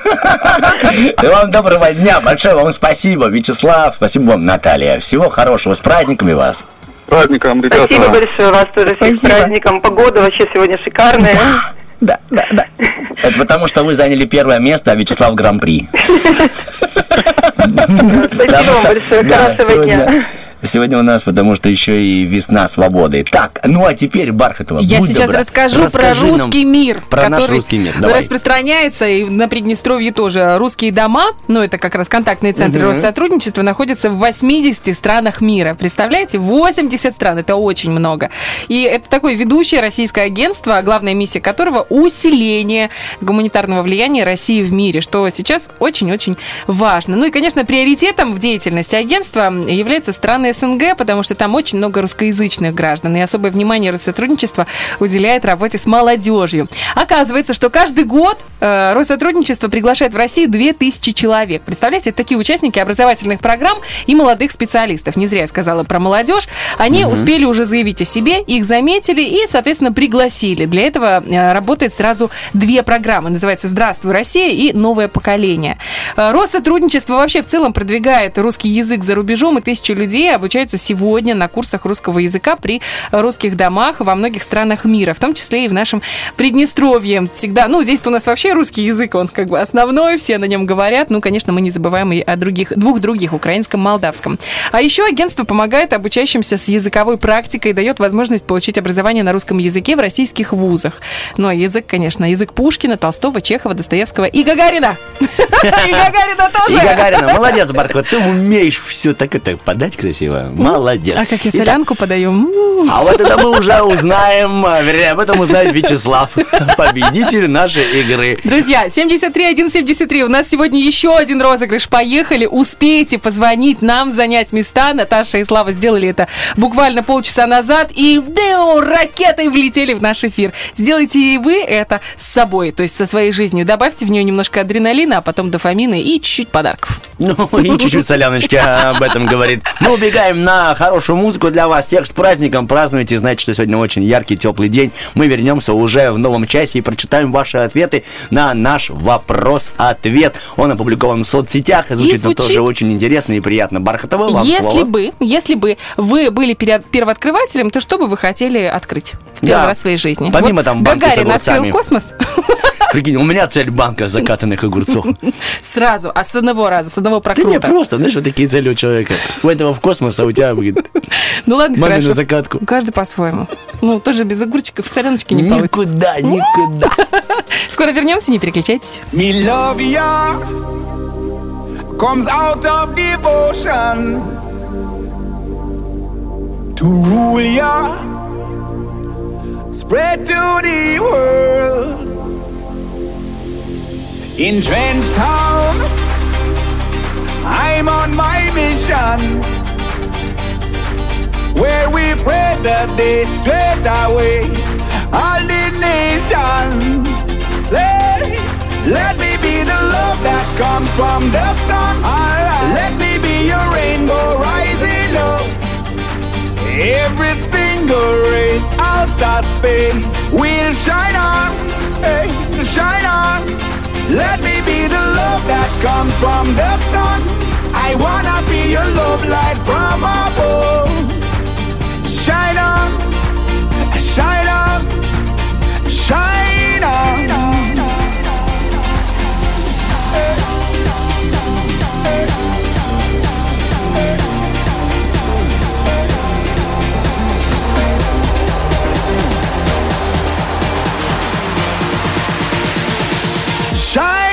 S2: И вам доброго дня. Большое вам спасибо, Вячеслав. Спасибо вам, Наталья. Всего хорошего. С праздниками вас.
S5: Праздником, ребята.
S6: Спасибо большое. Вас тоже всех с праздником. Погода вообще сегодня шикарная.
S1: Да, да, да.
S2: Это потому, что вы заняли первое место, а Вячеслав Гран-при.
S6: Спасибо вам большое.
S2: Да,
S6: Хорошего дня.
S2: Сегодня у нас, потому что еще и весна свободы. Так, ну а теперь, Бархатова,
S1: Я
S2: будь
S1: сейчас
S2: добра,
S1: расскажу
S2: расскажи
S1: про
S2: нам
S1: русский мир,
S2: Про наш
S1: который
S2: русский мир, давай.
S1: распространяется и на Приднестровье тоже. Русские дома, ну это как раз контактные центры
S2: Мгм.
S1: Россотрудничества, находятся в 80 странах мира. Представляете, 80 стран, это очень много. И это такое ведущее российское агентство, главная миссия которого усиление гуманитарного влияния России в мире, что сейчас очень-очень важно. Ну и, конечно, приоритетом в деятельности агентства являются страны СНГ, потому что там очень много русскоязычных граждан, и особое внимание Россотрудничество уделяет работе с молодежью. Оказывается, что каждый год э, Россотрудничество приглашает в Россию 2000 человек. Представляете, это такие участники образовательных программ и молодых специалистов. Не зря я сказала про молодежь. Они
S12: Мгм.
S1: успели уже заявить о себе, их заметили и, соответственно, пригласили. Для этого э, работает сразу две программы. Называется «Здравствуй, Россия» и «Новое поколение». Э, Россотрудничество вообще в целом продвигает русский язык за рубежом, и тысячи людей обучаются сегодня на курсах русского языка при русских домах во многих странах мира, в том числе и в нашем Приднестровье. Всегда, ну, здесь у нас вообще русский язык, он как бы основной, все на нем говорят. Ну, конечно, мы не забываем и о других, двух других, украинском, молдавском. А еще агентство помогает обучающимся с языковой практикой и дает возможность получить образование на русском языке в российских вузах. Ну, а язык, конечно, язык Пушкина, Толстого, Чехова, Достоевского и Гагарина. И Гагарина
S2: И
S1: тоже.
S2: Гагарина, молодец, Бархатова, ты умеешь все так это подать красиво. Молодец.
S1: А как я
S2: Итак,
S1: солянку подаю? М.
S2: А вот это мы уже узнаем, а, вернее, об этом узнает Вячеслав, победитель нашей игры.
S1: Друзья, 73173. У нас сегодня еще один розыгрыш. Поехали. Успейте позвонить нам, занять места. Наташа и Слава сделали это буквально полчаса назад. И део, ракетой влетели в наш эфир. Сделайте и вы это с собой, то есть со своей жизнью. Добавьте в нее немножко адреналина, а потом дофамина и чуть-чуть подарков.
S2: Ну, и чуть-чуть соляночки об этом говорит. Мы убегаем на хорошую музыку для вас. Всех с праздником. Празднуйте. Знаете, что сегодня очень яркий, теплый день. Мы вернемся уже в новом часе и прочитаем ваши ответы на наш вопрос-ответ. Он опубликован в соцсетях. И звучит он
S1: звучит-
S2: тоже очень интересно и приятно. Бархатова, вам
S1: если
S2: слово.
S1: бы, если бы вы были первооткрывателем, то что бы вы хотели открыть в первый
S2: Да.
S1: раз в своей жизни?
S2: Помимо там банки
S1: Гагарин открыл космос
S2: Прикинь, у меня цель банка закатанных огурцов.
S1: сразу, а с одного раза, с одного
S2: Да не,
S1: прокрута.
S2: просто, знаешь, вот такие цели у человека. У этого в космос, а у тебя, говорит,
S1: Ну ладно,
S2: мамину
S1: хорошо.
S2: закатку.
S1: Каждый по-своему. Ну, тоже без огурчиков соляночки не получится.
S2: Никуда, никуда.
S1: Скоро вернемся, не переключайтесь.
S13: Comes out of devotion to rule ya, spread to the world. In Trench Town, I'm on my mission. Where we pray the day straight away, all the nation. Let, let me be the love that comes from the sun. Alright. Let me be your rainbow rising up. Every single race out of space will shine on, hey, shine on. Let me be the love that comes from the sun. I wanna be your love light from above. Shine on, shine on, shine Shine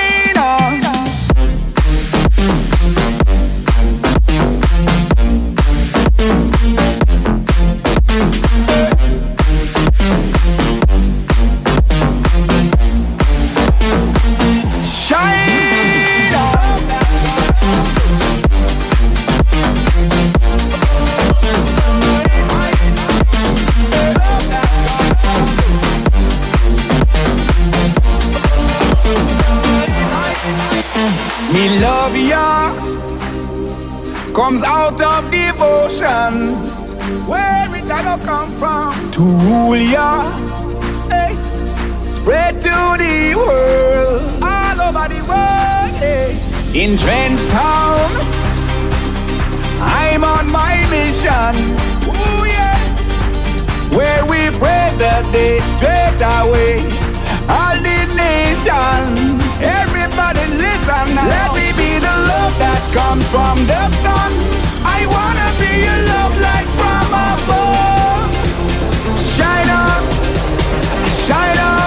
S13: comes out of devotion. Where it gonna come from? To rule ya. Hey. Spread to the world, all over the world. Hey. In Trench Town, I'm on my mission. Ooh, yeah. Where we pray the day straight away. All the nation, everybody listen now. Let me be the love that comes from the sun. I wanna be your love like from above. Shine on, shine on,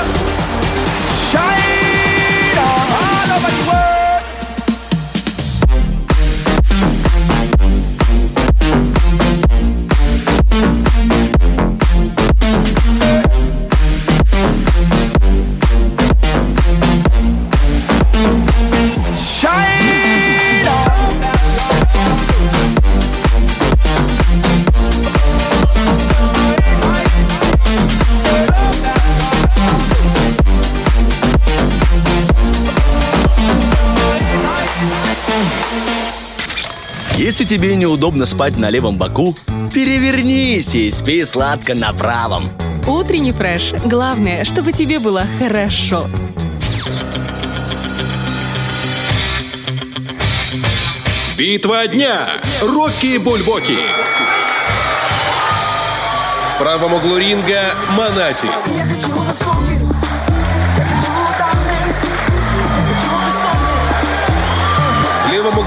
S11: тебе неудобно спать на левом боку, перевернись и спи сладко на правом.
S1: Утренний фреш. Главное, чтобы тебе было хорошо.
S10: Битва дня. Рокки Бульбоки. В правом углу ринга Монатик. В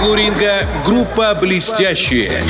S10: углу ринга группа «Блестящие».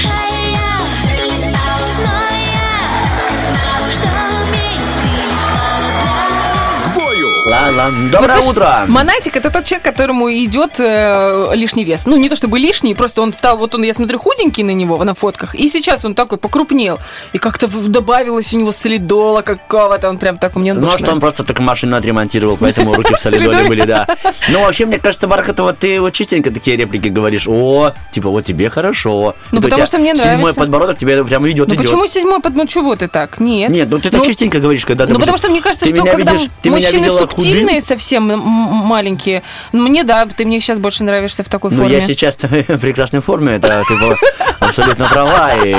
S2: Доброе
S1: Вот, знаешь,
S2: утро!
S1: Монатик это тот человек, которому идет э, лишний вес. Ну, не то чтобы лишний, просто он стал, вот он, я смотрю, худенький на него на фотках, и сейчас он такой покрупнел. И как-то добавилось у него солидола какого-то, он прям так, мне он
S2: Ну, что он просто только машину отремонтировал, поэтому руки в солидоле были, да. Ну, вообще, мне кажется, Бархатова, ты вот частенько такие реплики говоришь. О, типа, вот тебе хорошо.
S1: Ну,
S2: у
S1: потому что мне
S2: Седьмой
S1: нравится.
S2: подбородок тебе прям идет,
S1: Ну почему седьмой под... Ну чего ты так? Нет.
S2: Нет, ну ты так
S1: Ну,
S2: частенько говоришь, когда
S1: Ну,
S2: допустим,
S1: потому что мне кажется,
S2: ты
S1: что
S2: меня
S1: когда
S2: ты меня
S1: мужчины
S2: худым,
S1: субтильные совсем маленькие, ну, мне да, ты мне сейчас больше нравишься в такой
S2: Ну,
S1: форме.
S2: я сейчас в прекрасной форме, это ты была абсолютно права. И...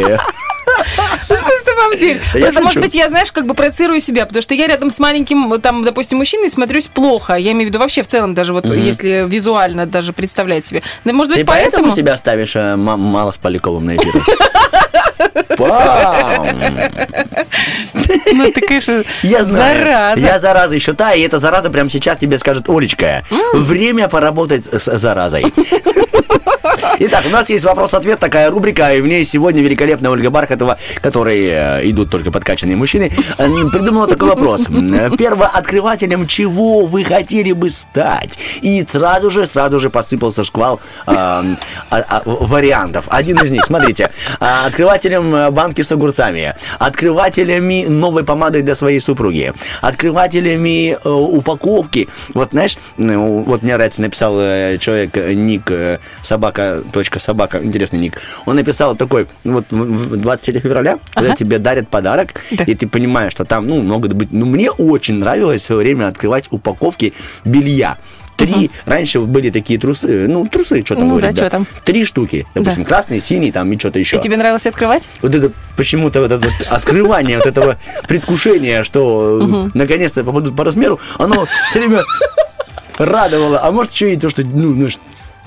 S1: Ну, Что в самом деле?
S2: Да
S1: Просто, может быть, я, знаешь, как бы проецирую себя, потому что я рядом с маленьким, там, допустим, мужчиной смотрюсь плохо. Я имею в виду вообще в целом, даже вот
S2: Мгм.
S1: если визуально даже представлять себе. Да, может быть,
S2: Ты поэтому
S1: поэтому...
S2: себя ставишь э, мало с Поляковым на эфир? Пам!
S1: Ну, ты, конечно,
S2: Я знаю.
S1: зараза.
S2: Я зараза еще та, и эта зараза прямо сейчас тебе скажет, Олечка, время поработать с заразой. Итак, у нас есть вопрос-ответ, такая рубрика, и в ней сегодня великолепная Ольга Бархатова, которые э, идут только подкачанные мужчины, э, придумала такой вопрос. Первооткрывателем чего вы хотели бы стать? И сразу же, сразу же посыпался шквал э, а- а- вариантов. Один из них, смотрите, а, открывателем э, банки с огурцами, открывателями новой помады для своей супруги, открывателями э, упаковки. Вот знаешь, ну, вот мне нравится, написал э, человек ник собака, точка собака, интересный ник. Он написал такой, вот в- в 23 февраля, когда
S1: Ага.
S2: тебе дарят подарок, и ты понимаешь, что там, ну, могут быть, ну, мне очень нравилось в свое время открывать упаковки белья. Три, раньше были такие трусы, ну, трусы, что там
S1: Ну да,
S2: говорят,
S1: чё там.
S2: Три штуки, допустим, красный, синий, там, и что-то еще.
S1: И тебе нравилось открывать?
S2: Вот это почему-то вот это вот открывание вот этого предвкушения, что э, наконец-то попадут по размеру, оно все время радовало. А может, еще и то, что ну, ну,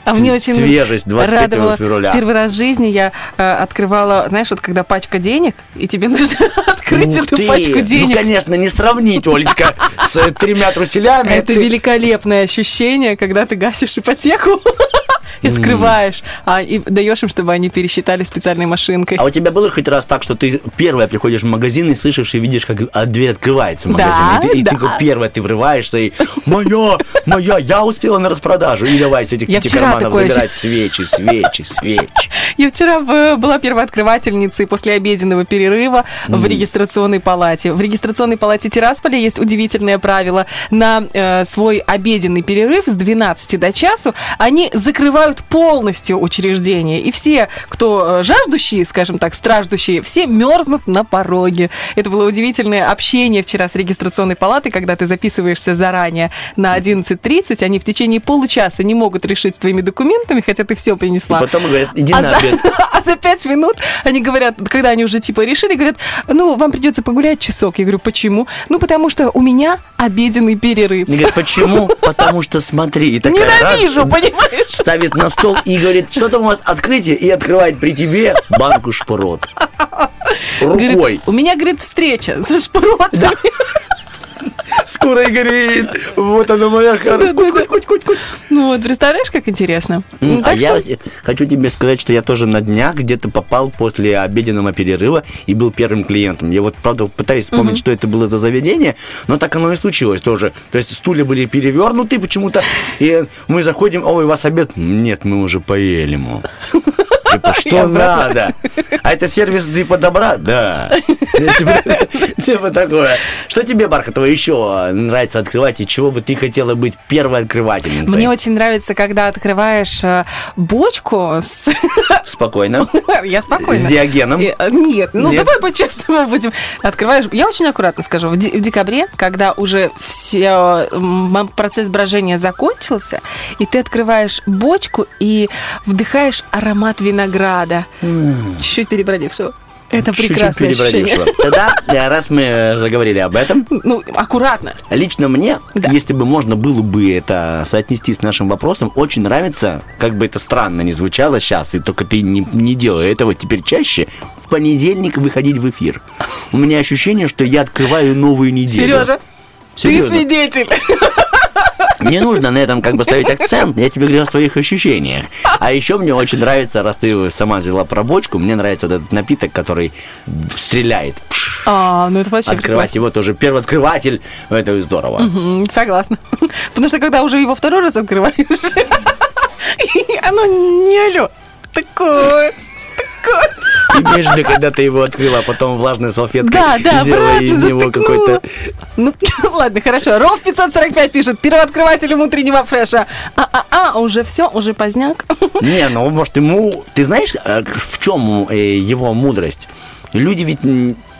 S1: А мне очень
S2: свежесть 23
S1: радовало.
S2: февраля.
S1: Первый раз в жизни я э, открывала, знаешь, вот когда пачка денег, и тебе нужно открыть
S2: Ух
S1: эту
S2: ты!
S1: пачку
S2: Ну,
S1: денег.
S2: конечно, не сравнить, Олечка, с тремя труселями.
S1: Это
S2: Ты-
S1: великолепное ощущение, когда ты гасишь ипотеку и открываешь, а и даешь им, чтобы они пересчитали специальной машинкой.
S2: А у тебя было хоть раз так, что ты первая приходишь в магазин и слышишь и видишь, как а, дверь открывается в
S1: Да,
S2: магазине. и ты, и ты
S1: да.
S2: как первая ты врываешься и моя, моя, я успела на распродажу. И давай с этих пяти карманов забирать свечи, свечи, свечи.
S1: Я вчера э, была первооткрывательницей после обеденного перерыва в
S2: М.
S1: регистрационной палате. В регистрационной палате Тирасполя есть удивительное правило. На э, свой обеденный перерыв с 12 до часу они закрывают закрывают полностью учреждение. И все, кто э, жаждущие, скажем так, страждущие, все мерзнут на пороге. Это было удивительное общение вчера с регистрационной палатой, когда ты записываешься заранее на 11.30, они в течение получаса не могут решить с твоими документами, хотя ты все принесла.
S2: И потом говорят, иди
S1: а
S2: на
S1: за,
S2: обед.
S1: а за пять минут они говорят, когда они уже типа решили, говорят, ну, вам придется погулять часок. Я говорю, почему? Ну, потому что у меня обеденный перерыв.
S2: Они говорят, почему? Потому что смотри. И такая
S1: Ненавижу,
S2: раз,
S1: понимаешь?
S2: Ставит на стол и говорит, что там у вас открытие? И открывает при тебе банку шпрот. Рукой.
S1: Говорит, у меня, говорит, встреча со шпротами.
S2: Скоро и говорит, вот она моя кара.
S1: Ну вот, представляешь, как интересно? Ну,
S2: А я
S1: что-
S2: хочу тебе сказать, что я тоже на днях где-то попал после обеденного перерыва и был первым клиентом. Я вот, правда, пытаюсь вспомнить, что это было за заведение, но так оно и случилось тоже. То есть стулья были перевернуты почему-то, и мы заходим, ой, у вас обед? Нет, мы уже поели, мол. Типа, что надо? А это сервис типа добра? Да. Типа типа такое. Что тебе, Бархатова, еще нравится открывать, и чего бы ты хотела быть первой открывательницей?
S1: Мне очень нравится, когда открываешь э, бочку с...
S2: Спокойно.
S1: Я спокойна.
S2: С диагеном?
S1: Э, Нет, ну давай по-честному будем. Открываешь... Я очень аккуратно скажу. В, де- в декабре, когда уже все, процесс брожения закончился, и ты открываешь бочку и вдыхаешь аромат винограда. Чуть-чуть перебродившего. Это
S2: Чуть-чуть
S1: прекрасное ощущение.
S2: перебродившего. Тогда, э, раз мы э, заговорили об этом,
S1: Ну, аккуратно.
S2: лично мне, если бы можно было бы это соотнести с нашим вопросом, очень нравится, как бы это странно ни звучало сейчас, и только ты не, не делай этого теперь чаще, в понедельник выходить в эфир. У меня ощущение, что я открываю новую неделю.
S1: Сережа, ты
S2: Серьезно.
S1: свидетель.
S2: Не нужно на этом как бы ставить акцент, я тебе говорю о своих ощущениях. А еще мне очень нравится, раз ты сама взяла пробочку, мне нравится этот напиток, который стреляет.
S1: А, ну это вообще
S2: Открывать
S1: прекрасно.
S2: его тоже первый открыватель, это здорово.
S1: Мгм, согласна. Потому что когда уже его второй раз открываешь, оно не алё. Такое. Такое.
S2: В виду, когда ты его открыла, а потом влажной салфеткой
S1: Да, да,
S2: сделала из него какой-то...
S1: Ну, ладно, хорошо. Ров 545 пишет. Первооткрывателем утреннего фреша. А-а-а, уже все, уже поздняк.
S2: Не, ну может ему... Ты знаешь, э, в чем э, его мудрость? Люди ведь...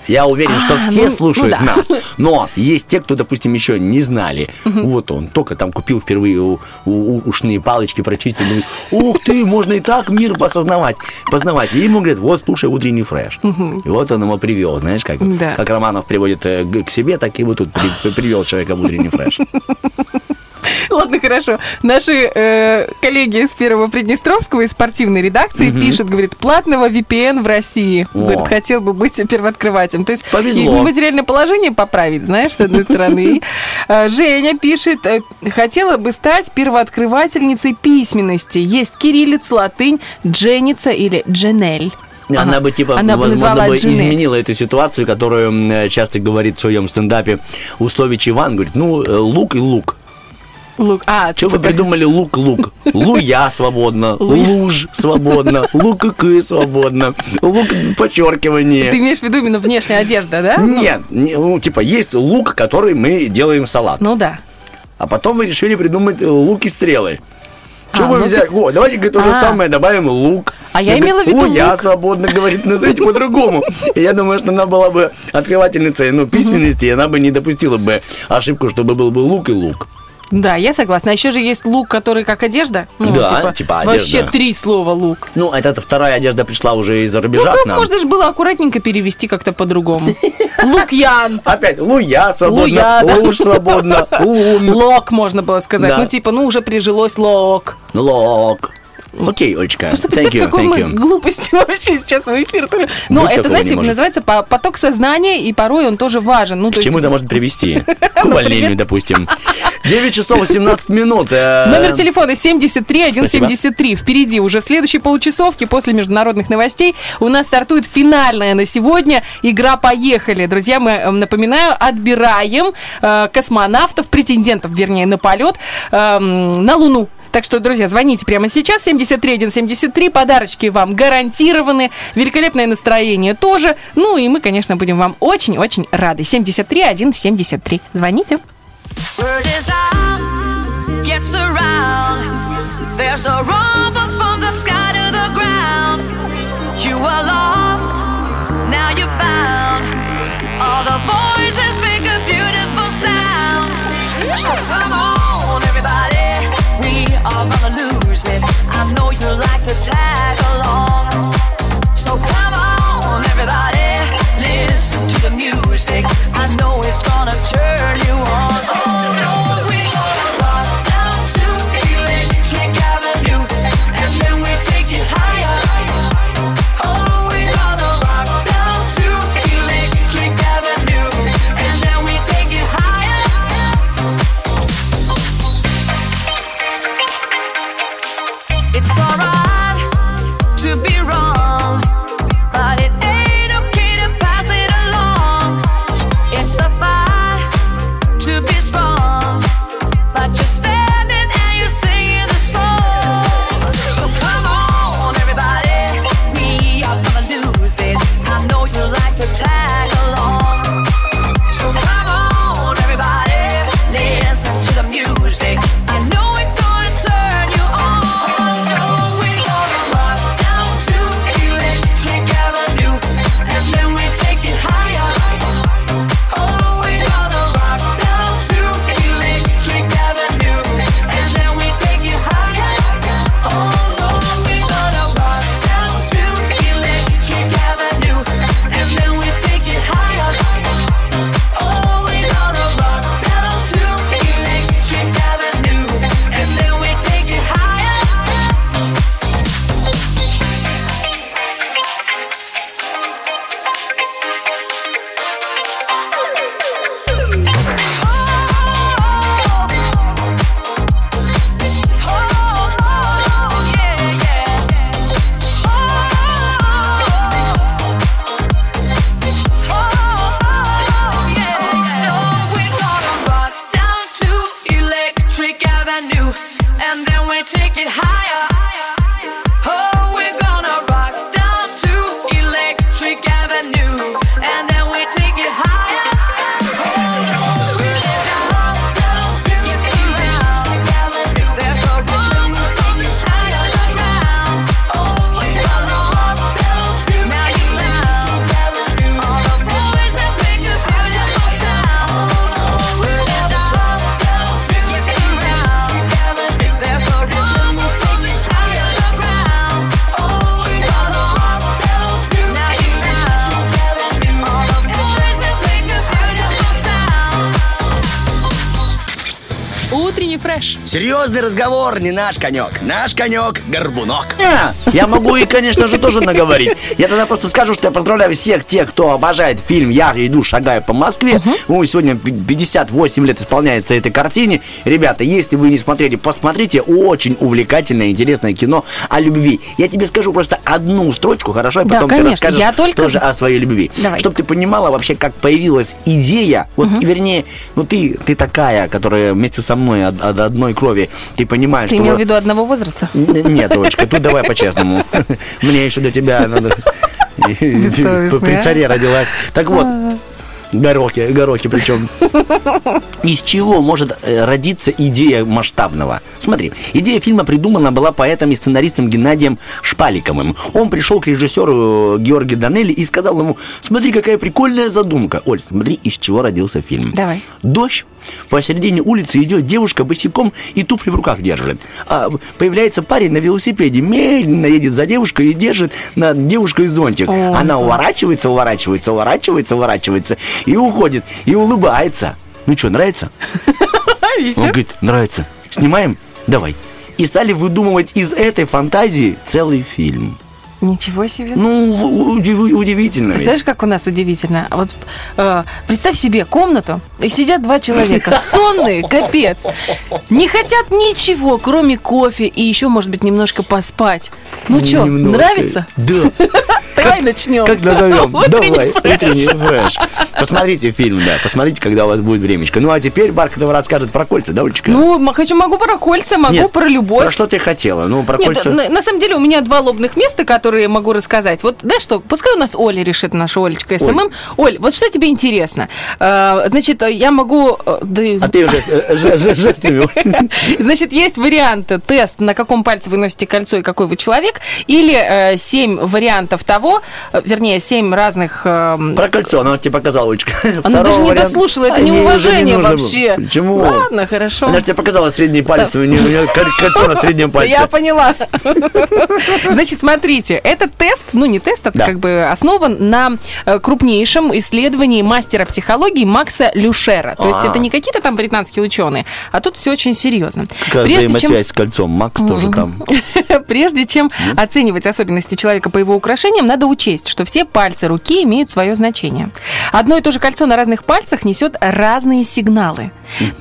S2: Я уверен, что
S1: А,
S2: все
S1: ну-
S2: слушают
S1: ну да.
S2: нас. Но есть те, кто, допустим, еще не знали. Вот он только там купил впервые ушные палочки, прочистил. Ух ты, можно и так мир посознавать, познавать. И ему говорят, вот, слушай, утренний фреш. И вот он его привел, знаешь, как, как Романов приводит э, к себе, так и вот тут при- привел человека в утренний фреш.
S1: Ладно, хорошо. Наши э, коллеги из Первого Приднестровского из спортивной редакции пишут, говорит, платного VPN в России.
S2: О.
S1: Говорит, хотел бы быть первооткрывателем. То есть
S2: Повезло.
S1: и материальное положение поправить, знаешь, с одной стороны. Э, Женя пишет, э, хотела бы стать первооткрывательницей письменности. Есть кириллиц, латынь, дженица или дженель.
S2: Она
S1: Ага.
S2: бы, типа,
S1: Она
S2: возможно, бы
S1: Джинель.
S2: изменила эту ситуацию, которую часто говорит в своем стендапе Устович Иван. Говорит, ну, лук и лук.
S1: Лук. А,
S2: Что вы
S1: типа,
S2: придумали лук-лук? Луя свободно, луж свободно, лук и кы свободно, лук подчеркивание.
S1: Ты имеешь в виду именно внешняя одежда, да? Ну,
S2: Нет, не- ну, типа, есть лук, который мы делаем салат.
S1: Ну да.
S2: А потом мы решили придумать э, лук и стрелы. Что
S1: А,
S2: мы взяли?
S1: с-
S2: О, давайте то же
S1: А.
S2: самое добавим лук.
S1: А я имела в виду
S2: Луя
S1: лук.
S2: свободно говорит, назовите по-другому. Я думаю, что она была бы открывательницей ну, письменности, и она бы не допустила бы ошибку, чтобы был бы лук и лук.
S1: Да, я согласна. А еще же есть лук, который как одежда. Ну,
S2: Да, типа
S1: Вообще
S2: одежда.
S1: три слова лук.
S2: Ну, это вторая одежда пришла уже из-за
S1: Ну,
S2: рубежа
S1: как
S2: к нам.
S1: можно же было аккуратненько перевести как-то по-другому? Лукьян.
S2: Опять, луя свободно, луж свободно, лун,
S1: Лок можно было сказать. Ну, типа, ну, уже прижилось лок.
S2: лок. Окей, Олечка,
S1: Просто представь,
S2: you,
S1: какой мы
S2: you.
S1: глупости вообще сейчас в эфир. Но
S2: Быть
S1: это, знаете, называется по- поток сознания, и порой он тоже важен. Ну,
S2: К
S1: то есть-
S2: чему это может привести? К увольнению, допустим. 9 часов 18 минут. э,
S1: Номер телефона 73173. Впереди уже в следующей получасовке после международных новостей у нас стартует финальная на сегодня игра «Поехали». Друзья, мы, э, напоминаю, отбираем э, космонавтов, претендентов, вернее, на полет э, м, на Луну. Так что, друзья, звоните прямо сейчас, 73173, подарочки вам гарантированы, великолепное настроение тоже. Ну и мы, конечно, будем вам очень-очень рады. 73173. Звоните.
S3: Word is out, gets around.
S9: There's a rumble from the sky to the ground. You were lost, now you're found.
S14: Серьезный разговор, не наш конек. Наш конек – горбунок.
S2: А, Я могу и, конечно же, тоже наговорить. Я тогда просто скажу, что я поздравляю всех тех, кто обожает фильм «Я иду, шагаю по Москве». Ну, сегодня пи- 58 лет исполняется этой картине. Ребята, если вы не смотрели, посмотрите. Очень увлекательное, интересное кино о любви. Я тебе скажу просто одну строчку, хорошо? И
S1: Да,
S2: потом ты
S1: конечно,
S2: расскажешь
S1: я только-
S2: тоже о своей любви.
S1: Давай.
S2: Чтобы ты понимала вообще, как появилась идея. Вот, вернее, ну ты, ты такая, которая вместе со мной от, от одной крови. Ты понимаешь,
S1: Ты
S2: что...
S1: имел в виду одного возраста?
S2: Нет, дочка, тут давай по-честному. Мне еще для тебя надо... При царе родилась. Так вот, горохи, горохи причем. Из чего может э, родиться идея масштабного? Смотри, идея фильма придумана была поэтом и сценаристом Геннадием Шпаликовым. Он пришел к режиссеру Георгию Данелли и сказал ему, смотри, какая прикольная задумка. Оль, смотри, из чего родился фильм.
S1: Давай.
S2: Дождь. Посередине улицы идет девушка босиком и туфли в руках держит. А появляется парень на велосипеде, медленно едет за девушкой и держит над девушкой зонтик.
S1: Ой.
S2: Она уворачивается, уворачивается, уворачивается, уворачивается и уходит, и улыбается. Ну что, нравится? Он говорит, нравится. Снимаем? Давай. И стали выдумывать из этой фантазии целый фильм.
S1: Ничего себе.
S2: Ну, удив- удивительно ведь.
S1: Знаешь, как у нас удивительно? Вот э, представь себе комнату, и сидят два человека, сонные, капец. Не хотят ничего, кроме кофе и еще, может быть, немножко поспать. Ну что, нравится?
S2: Да.
S1: Давай начнем.
S2: Как назовем? Давай, утренний фреш. Посмотрите фильм, да, посмотрите, когда у вас будет времечко. Ну, а теперь Бархатова расскажет про кольца, да, Олечка?
S1: Ну, хочу, могу про кольца, могу про любовь.
S2: Про что ты хотела? Ну, про кольца...
S1: на самом деле у меня два лобных места, которые я могу рассказать. Вот, знаешь что, пускай у нас Оля решит, наша Олечка SMM. Оль, вот что тебе интересно? Э, значит, я могу... э, да
S2: А ты уже э, ж- жестами.
S1: Значит, есть варианты тест, на каком пальце вы носите кольцо и какой вы человек, или э, семь вариантов того, э, вернее, семь разных... э,
S2: Про кольцо, она тебе показала, Олечка.
S1: Она даже не дослушала, это
S2: А,
S1: неуважение вообще.
S2: Почему?
S1: Ладно, хорошо.
S2: Она тебе показала средний палец,
S1: Да,
S2: у нее кольцо на среднем пальце.
S1: Я поняла. Значит, смотрите, этот тест, ну не тест, это
S2: Да.
S1: как бы основан на э, крупнейшем исследовании мастера психологии Макса Люшера. То есть
S2: А.
S1: это не какие-то там британские ученые, а тут все очень серьезно.
S2: Какая
S1: Прежде чем-
S2: взаимосвязь с кольцом? Макс тоже там.
S1: Прежде чем оценивать особенности человека по его украшениям, надо учесть, что все пальцы руки имеют свое значение. Одно и то же кольцо на разных пальцах несет разные сигналы.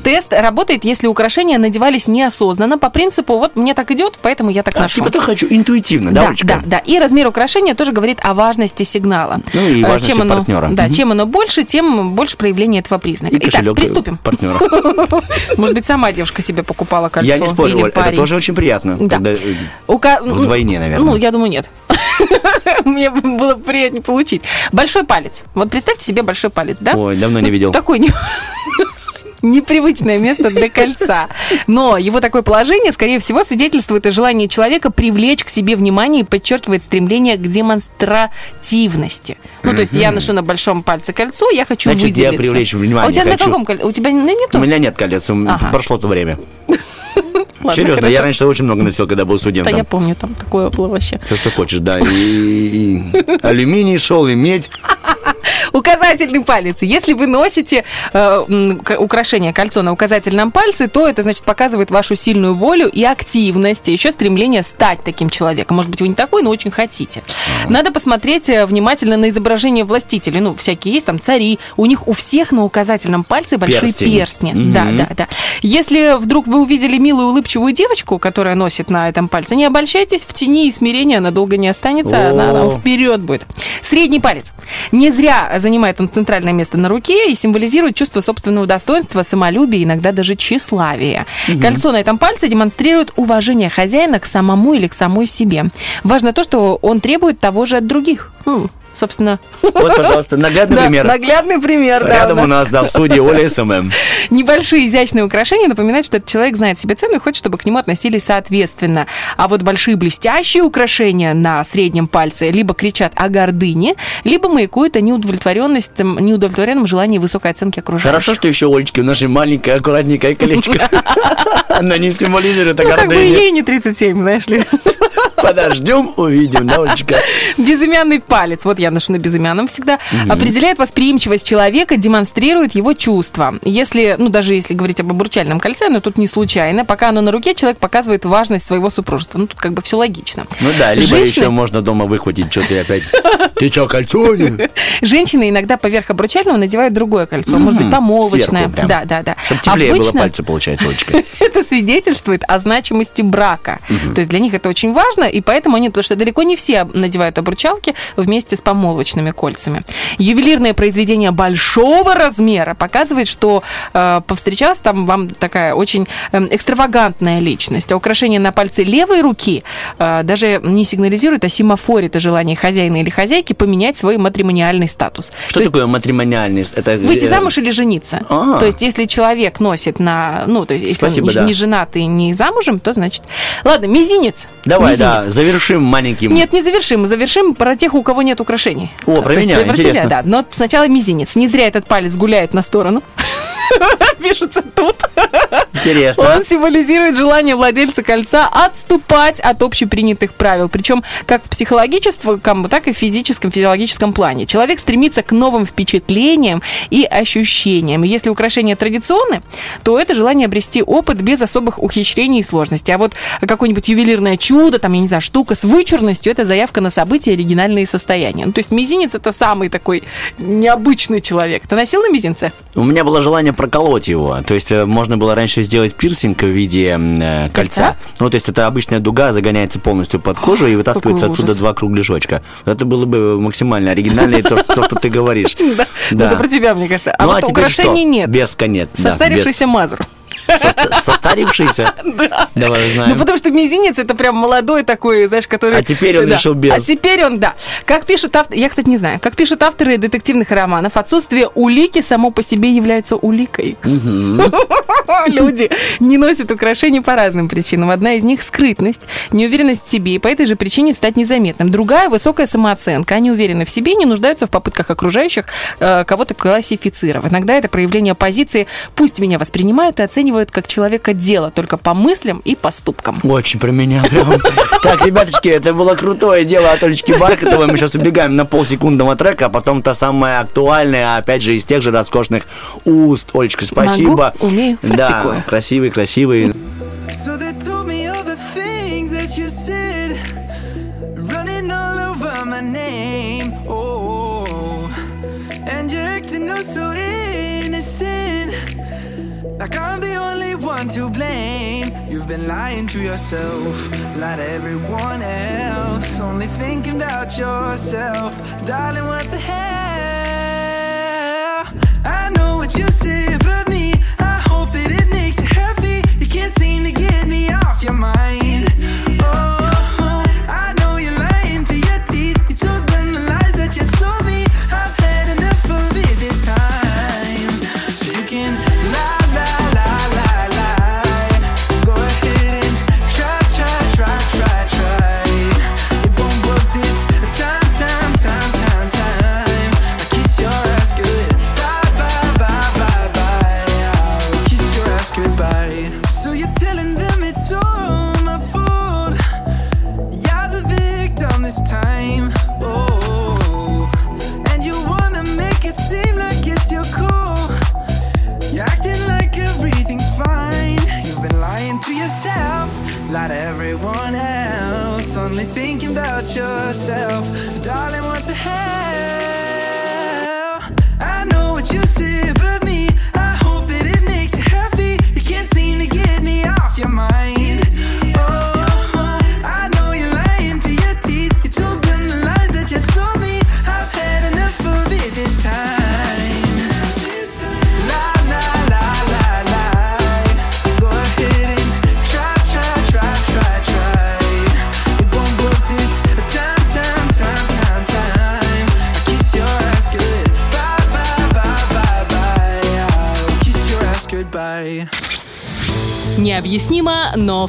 S1: Тест работает, если украшения надевались неосознанно, по принципу «вот мне так идет, поэтому я так
S2: А,
S1: ношу».
S2: типа так хочу, интуитивно, да,
S1: Да,
S2: Олечка?
S1: да, да. И размер украшения тоже говорит о важности сигнала.
S2: Ну и
S1: Э,
S2: важности
S1: чем оно,
S2: партнера.
S1: Да, чем оно больше, тем больше проявление этого признака.
S2: И
S1: Итак, приступим.
S2: партнера.
S1: Может быть, сама девушка себе покупала кольцо
S2: Я не спорю, Оль, это тоже очень приятно.
S1: Да.
S2: когда, э,
S1: Ука-
S2: Вдвойне, наверное.
S1: Ну, я думаю, нет. Мне было приятнее получить. Большой палец. Вот представьте себе большой палец, да?
S2: Ой, давно не
S1: Ну,
S2: видел.
S1: Такой не- непривычное место для кольца. Но его такое положение, скорее всего, свидетельствует о желании человека привлечь к себе внимание и подчеркивает стремление к демонстративности. Ну, то есть я ношу на большом пальце кольцо, я хочу
S2: Значит, я
S1: выделиться.
S2: привлечь
S1: А
S2: внимание
S1: у тебя на
S2: хочу.
S1: каком кольце? У тебя на- нету?
S2: У меня нет колец,
S1: Ага.
S2: прошло то время.
S1: Ладно,
S2: Серьезно, я
S1: хорошо.
S2: раньше очень много носил, когда был
S1: Да,
S2: студентом.
S1: я помню, там такое было вообще.
S2: Все, что хочешь, да. И, и алюминий шел, и медь.
S1: Указательный палец. Если вы носите э, украшение кольцо на указательном пальце, то это значит показывает вашу сильную волю и активность, и еще стремление стать таким человеком. Может быть, вы не такой, но очень хотите. Надо посмотреть э, внимательно на изображение властителей. Ну, всякие есть там цари. У них у всех на указательном пальце большие
S2: Перстень.
S1: перстни.
S2: Мгм.
S1: Да, да, да. Если вдруг вы увидели милую улыбчивую девочку, которая носит на этом пальце, не обольщайтесь, в тени и смирении она долго не останется, она, она
S2: О.
S1: вперед будет. Средний палец. Не зря занимает он центральное место на руке и символизирует чувство собственного достоинства, самолюбия, иногда даже тщеславия.
S2: Мгм.
S1: Кольцо на этом пальце демонстрирует уважение хозяина к самому или к самой себе. Важно то, что он требует того же от других. Ну, собственно.
S2: Вот, пожалуйста, наглядный
S1: Да,
S2: пример.
S1: Наглядный пример, да,
S2: Рядом
S1: у
S2: у нас, да, в студии Оля SMM.
S1: Небольшие изящные украшения напоминают, что этот человек знает себе цену и хочет, чтобы к нему относились соответственно. А вот большие блестящие украшения на среднем пальце либо кричат о гордыне, либо маякуют о неудовлетворенности, неудовлетворенном желании высокой оценки окружающих.
S2: Хорошо, что еще у Олечки в нашей маленькое, аккуратненькое колечко. Она не символизирует
S1: Ну, как бы ей не 37, знаешь ли.
S2: Подождем, увидим, да, Олечка?
S1: Безымянный палец, вот я ношу на безымянном всегда,
S2: Мгм.
S1: определяет восприимчивость человека, демонстрирует его чувства. Если, ну даже если говорить об обручальном кольце, но тут не случайно, пока оно на руке, человек показывает важность своего супружества. Ну тут как бы все логично.
S2: Ну да, либо
S1: Женщины-
S2: еще можно дома выхватить, что ты опять... Ты что, кольцо? не?»
S1: Женщины иногда поверх обручального надевают другое кольцо, может быть, помолвочное. Да, да, да.
S2: Чтоб теплее было пальцу, получается, Олечка.
S1: это свидетельствует о значимости брака. То есть для них это очень важно, и поэтому они, потому что далеко не все надевают обручалки вместе с помолвочными кольцами. Ювелирное произведение большого размера показывает, что э, повстречалась там вам такая очень э, экстравагантная личность. А украшение на пальце левой руки э, даже не сигнализирует о семафоре, это желание хозяина или хозяйки поменять свой матримониальный статус.
S2: Что такое матримониальный? Это
S1: Выйти
S2: э,
S1: замуж или жениться.
S2: А.
S1: То есть, если человек носит на... Ну, то есть, если
S2: Спасибо,
S1: он не,
S2: да.
S1: не женат и не замужем, то значит... Ладно, мизинец.
S2: Давай,
S1: Мизинец.
S2: да, завершим маленьким.
S1: Нет, не завершим. Завершим про тех, у кого нет украшений.
S2: О, про
S1: То есть,
S2: меня,
S1: про тебя,
S2: интересно.
S1: да. Но сначала мизинец. Не зря этот палец гуляет на сторону. Пишется тут.
S2: Интересно.
S1: Он символизирует желание владельца кольца отступать от общепринятых правил. Причем как в психологическом, так и в физическом, физиологическом плане. Человек стремится к новым впечатлениям и ощущениям. И если украшения традиционны, то это желание обрести опыт без особых ухищрений и сложностей. А вот какое-нибудь ювелирное чудо, там, я не знаю, штука с вычурностью, это заявка на события, оригинальные состояния. Ну, то есть мизинец это самый такой необычный человек. Ты носил на мизинце?
S2: У меня было желание проколоть его. То есть э, можно было раньше сделать пирсинг в виде э, кольца. Ну, то есть это обычная дуга загоняется полностью под кожу и вытаскивается отсюда два кругляшочка. Это было бы максимально оригинально, то, то, что ты говоришь.
S1: Да. Ну, это про тебя, мне кажется. А
S2: Ну,
S1: вот
S2: теперь
S1: украшений нет.
S2: Беска нет. да.
S1: Состарившийся мазур.
S2: Соста- Состарившийся? Давай узнаем.
S1: Ну, потому что мизинец это прям молодой такой, знаешь, который...
S2: А теперь он
S1: Да.
S2: решил без.
S1: А теперь он, да. Как пишут авторы... Я, кстати, не знаю. Как пишут авторы детективных романов, отсутствие улики само по себе является уликой. Люди не носят украшения по разным причинам. Одна из них – скрытность, неуверенность в себе, и по этой же причине стать незаметным. Другая – высокая самооценка. Они уверены в себе и не нуждаются в попытках окружающих э, кого-то классифицировать. Иногда это проявление позиции «пусть меня воспринимают и оценивают как человека дела, только по мыслям и поступкам».
S2: Очень про меня прям. Так, ребяточки, это было крутое дело от Олечки Бархатовой. Мы сейчас убегаем на полсекундного трека, а потом та самая актуальная, опять же, из тех же роскошных уст. Олечка, спасибо.
S1: Могу, умею,
S2: Да, красивый, красивый.
S9: So they told me all the things that you said, running all over my name. Oh, and you're acting so You've been lying to yourself, lied to everyone else, only thinking about yourself, darling. What the hell? I know what you say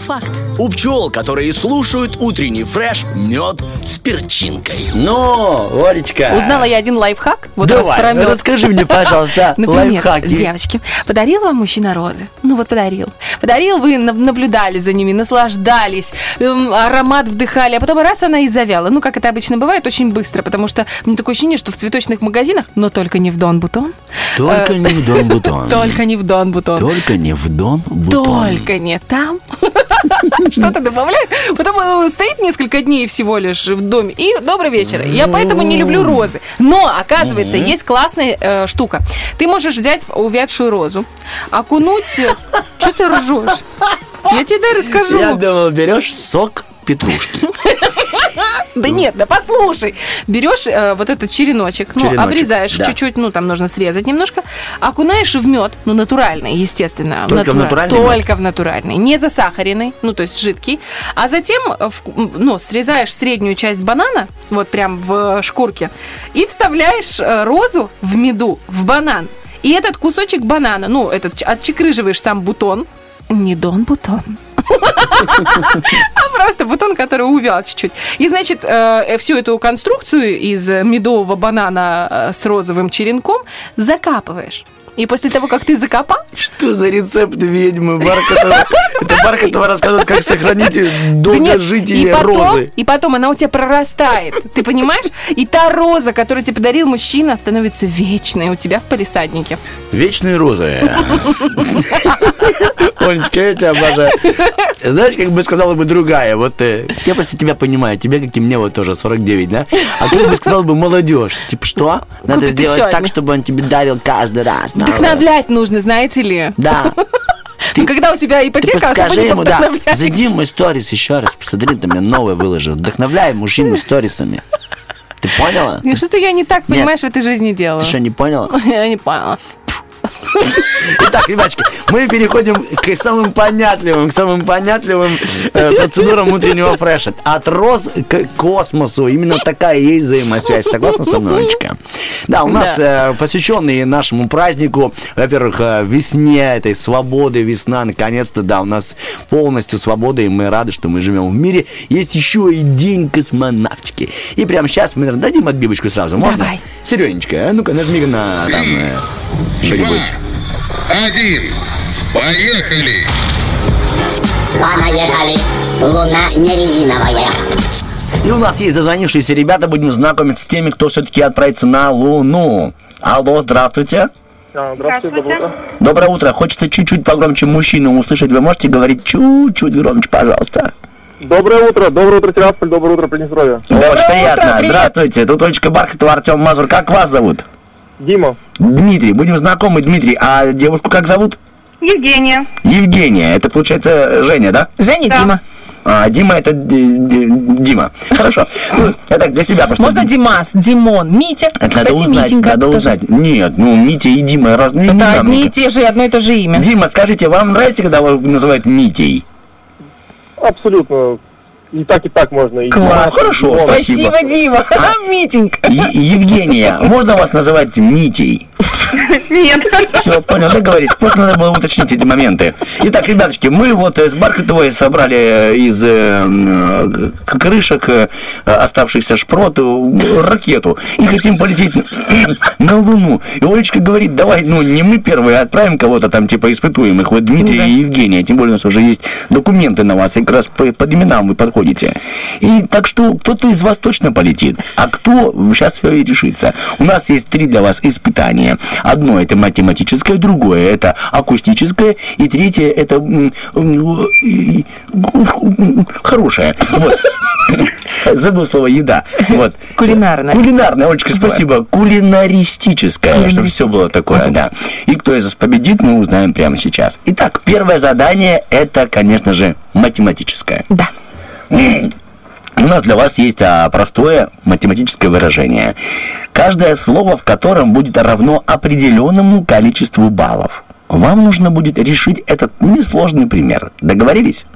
S1: факт.
S11: У пчел, которые слушают утренний фреш, мед с перчинкой.
S2: Ну, Олечка.
S1: Узнала я один лайфхак. Вот раз
S2: Давай,
S1: про мед.
S2: расскажи мне, пожалуйста,
S1: Например,
S2: лайфхаки.
S1: девочки, подарил вам мужчина розы? Ну вот подарил. Подарил, вы на- наблюдали за ними, наслаждались, эм, аромат вдыхали, а потом раз она и завяла. Ну, как это обычно бывает, очень быстро, потому что мне такое ощущение, что в цветочных магазинах, но только не в Дон Бутон.
S2: Только
S1: э,
S2: не в Дон Бутон.
S1: Только не в Дон Бутон.
S2: Только не в Дон Бутон.
S1: Только не там. Что-то добавляет. Потом он стоит несколько дней всего лишь в доме. И добрый вечер. Я поэтому не люблю розы. Но, оказывается, есть классная э, штука. Ты можешь взять увядшую розу, окунуть... Что ты ржешь? Я тебе дай расскажу.
S2: Я думал, берешь сок петрушки.
S1: Да нет, да послушай. Берешь э, вот этот череночек, ну, обрезаешь
S2: да.
S1: чуть-чуть, ну, там нужно срезать немножко, окунаешь в мед, ну, натуральный, естественно.
S2: Только в
S1: натура-
S2: натуральный мед?
S1: Только в натуральный. Не засахаренный, ну, то есть жидкий. А затем, в- ну, срезаешь среднюю часть банана, вот прям в шкурке, и вставляешь э, розу в меду, в банан. И этот кусочек банана, ну, этот отчекрыживаешь сам бутон, не дон бутон, а просто бутон, который увял чуть-чуть. И, значит, э, всю эту конструкцию из медового банана э, с розовым черенком закапываешь. И после того, как ты закопал,
S2: Что за рецепт ведьмы Бархатова? Это Бархатова рассказывает, как сохранить долгожитие розы.
S1: И потом она у тебя прорастает, ты понимаешь? И та роза, которую тебе подарил мужчина, становится вечной у тебя в палисаднике.
S2: Вечные розы. Олечка, я тебя обожаю. Знаешь, как бы сказала бы другая, вот э, я просто тебя понимаю, тебе, как и мне, вот тоже 49, да? А как бы сказала бы молодежь, типа, что? Надо
S1: Купит
S2: сделать так, чтобы он тебе дарил каждый раз. новое».
S1: Вдохновлять нужно, знаете ли.
S2: Да.
S1: Ну, когда у тебя
S2: Ты
S1: ипотека, особо
S2: подскажи
S1: не
S2: ему, да, зайди в мой сторис еще раз, посмотри, там я новое выложил. Вдохновляй мужчину сторисами. Ты поняла?
S1: Ну, Что-то я не так,
S2: Нет.
S1: понимаешь, в этой жизни делаю.
S2: Ты что, не поняла?
S1: Я не поняла.
S2: Итак, ребяточки, мы переходим к самым понятливым, к самым понятливым э, процедурам внутреннего фреша. От роз к космосу. Именно такая и есть взаимосвязь. Согласна со мной, Олечка? Да, у нас э, посвященный нашему празднику, во-первых, э, весне, этой свободы, весна, наконец-то, да, у нас полностью свобода, и мы рады, что мы живем в мире. Есть еще и день космонавтики. И прямо сейчас мы, наверное, дадим отбивочку сразу, можно?
S1: Давай.
S2: Сережечка, а ну-ка нажми на там э.
S7: Один. Поехали!
S8: Понаехали. Луна не резиновая.
S2: И у нас есть дозвонившиеся ребята, будем знакомиться с теми, кто все-таки отправится на Луну. Алло, здравствуйте.
S5: Здравствуйте, доброе утро.
S2: Доброе утро. Хочется чуть-чуть погромче мужчину услышать. Вы можете говорить чуть-чуть громче, пожалуйста.
S5: Доброе утро, доброе утро, Тирасполь, доброе утро, Приднестровье.
S2: Очень приятно. Здравствуйте. Тут Олечка Бархатова, Артем Мазур. Как вас зовут?
S5: Дима.
S2: Дмитрий. Будем знакомы, Дмитрий. А девушку как зовут?
S6: Евгения.
S2: Евгения. Это, получается, Женя, да?
S1: Женя, Дима.
S2: А, Дима это Д- Д- Дима. Хорошо. Ну, Я так для себя просто.
S1: Можно Димас, Димон, Митя.
S2: Это
S1: Кстати,
S2: надо узнать,
S1: Митенька
S2: надо
S1: тоже.
S2: узнать. Нет, ну Митя и Дима разные
S1: Это
S2: имена.
S1: одни и те же, одно и то же имя.
S2: Дима, скажите, вам нравится, когда вас называют Митей?
S5: Абсолютно. И так, и так можно. И
S2: Класс. Хорошо,
S5: Дима.
S2: спасибо.
S1: Спасибо, Дима. А, Митенька.
S2: Е- Евгения, можно вас называть Митей?
S6: Нет.
S2: Все, понял, договорились. Просто надо было уточнить эти моменты. Итак, ребяточки, мы вот э, с Бархатовой собрали э, из э, крышек э, оставшихся шпрот ракету и хотим полететь на Луну. И Олечка говорит, давай, ну, не мы первые, а отправим кого-то там, типа, испытуемых. Вот Дмитрий и Евгения, тем более у нас уже есть документы на вас, и как раз по- под именам вы подходите. И так что кто-то из вас точно полетит, а кто сейчас все и решится. У нас есть три для вас испытания. Одно это математическое, другое это акустическое, и третье это хорошее. Вот. Забыл слово еда. Вот.
S1: Кулинарная.
S2: Кулинарная, Олечка, спасибо. Кулинаристическая, чтобы все было такое, да. И кто из вас победит, мы узнаем прямо сейчас. Итак, первое задание это, конечно же, математическое.
S1: Да.
S2: У нас для вас есть а, простое математическое выражение. Каждое слово, в котором будет равно определенному количеству баллов. Вам нужно будет решить этот несложный пример. Договорились?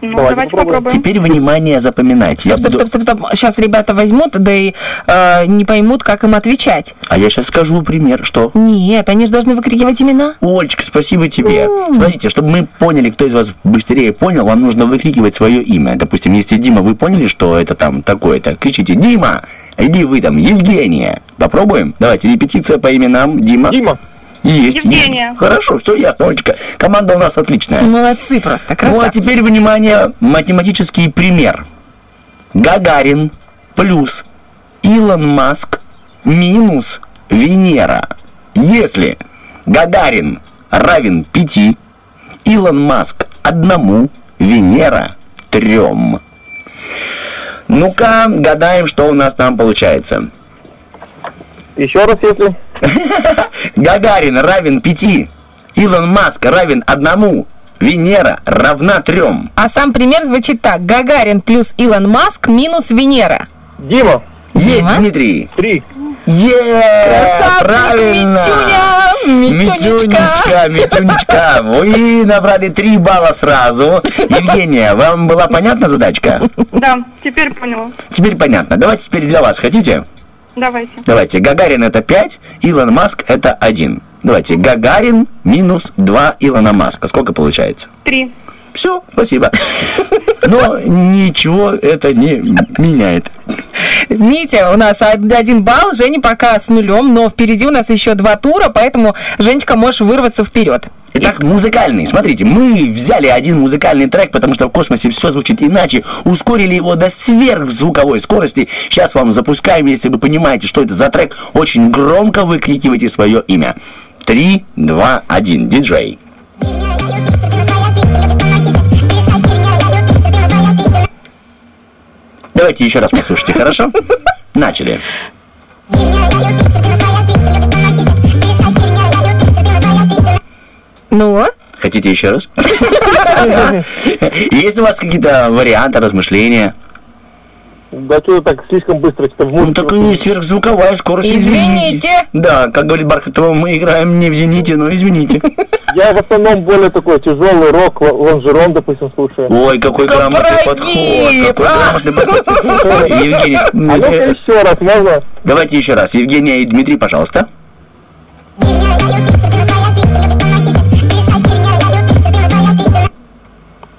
S6: Ну, давайте, попробуем.
S2: Теперь внимание запоминайте.
S1: Стоп,
S2: буду-
S1: стоп, стоп, стоп. Сейчас ребята возьмут, да и э, не поймут, как им отвечать.
S2: А я сейчас скажу пример, что...
S1: Нет, они же должны выкрикивать имена.
S2: Олечка, спасибо тебе. Смотрите, чтобы мы поняли, кто из вас быстрее понял, вам нужно выкрикивать свое имя. Допустим, если Дима, вы поняли, что это там такое-то, кричите «Дима!» Или вы там «Евгения!» Попробуем? Давайте, репетиция по именам. Дима.
S5: Дима.
S2: Есть.
S6: Евгения.
S2: Хорошо, все ясно, Олечка. Команда у нас отличная.
S1: Молодцы просто,
S2: Ну, а
S1: красавцы.
S2: теперь, внимание, математический пример. Гагарин плюс Илон Маск минус Венера. Если Гагарин равен 5, Илон Маск одному, Венера трем. Ну-ка, гадаем, что у нас там получается.
S5: Еще раз, если...
S2: Гагарин равен 5, Илон Маск равен одному, Венера равна трем.
S1: А сам пример звучит так. Гагарин плюс Илон Маск минус Венера.
S5: Дима.
S2: Есть,
S1: Дима?
S2: Дмитрий.
S5: Три.
S2: Е,
S1: Красавчик,
S2: правильно.
S1: Митюня, Митюнечка.
S2: Митюнечка, Митюнечка. Вы набрали три балла сразу. Евгения, вам была понятна задачка?
S6: Да, теперь поняла.
S2: Теперь понятно. Давайте теперь для вас. Хотите?
S6: Давайте.
S2: Давайте. Гагарин это 5, Илон Маск это 1. Давайте. Гагарин минус 2 Илона Маска. Сколько получается?
S6: Три.
S2: Все, спасибо. Но ничего это не меняет.
S1: Митя, у нас од- один балл, Женя пока с нулем, но впереди у нас еще два тура, поэтому, Женечка, можешь вырваться вперед.
S2: Итак, музыкальный. Смотрите, мы взяли один музыкальный трек, потому что в космосе все звучит иначе, ускорили его до сверхзвуковой скорости. Сейчас вам запускаем, если вы понимаете, что это за трек, очень громко выкрикивайте свое имя. Три, два, один. Диджей.
S8: Меня
S2: Давайте еще раз послушайте, хорошо? Начали.
S1: Ну?
S2: Хотите еще раз? Есть у вас какие-то варианты, размышления?
S5: Да что так слишком быстро что в
S2: Ну, так и сверхзвуковая скорость.
S1: Извините.
S2: Да, как говорит Бархатова, мы играем не в «Зените», но извините.
S5: Я в основном более такой тяжелый рок, ло- лонжерон, допустим, слушаю.
S2: Ой, какой грамотный подход. Какой грамотный подход. Евгений,
S5: А еще раз, можно?
S2: давайте еще раз. Евгения и Дмитрий, пожалуйста.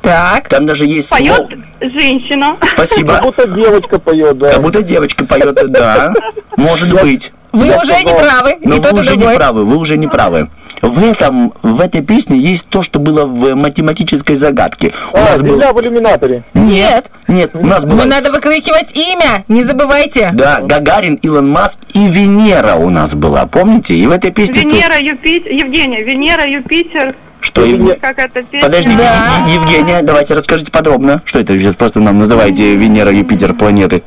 S1: Так.
S2: Там даже есть
S6: Поет
S2: слово.
S6: женщина.
S2: Спасибо.
S5: Как будто девочка поет, да.
S2: Как будто девочка поет, да. Может быть.
S1: Вы
S5: Я
S1: уже не правы, и
S2: Но
S1: тот,
S2: вы
S1: и
S2: уже не
S1: другой.
S2: правы, вы уже не правы. В этом, в этой песне есть то, что было в математической загадке. У
S5: А,
S2: нас был...
S5: в иллюминаторе.
S1: Нет.
S2: Нет, у нас было...
S1: Ну, надо выкрикивать имя, не забывайте.
S2: Да, Гагарин, Илон Маск и Венера у нас была, помните? И в этой песне... тут-
S6: Венера, Юпитер, Евгения, Венера, Юпитер,
S2: Что, Евге-
S6: как это песня?
S2: Подождите,
S1: Да.
S2: Евгения, давайте расскажите подробно. Что это сейчас просто нам называете Венера, Юпитер, планеты?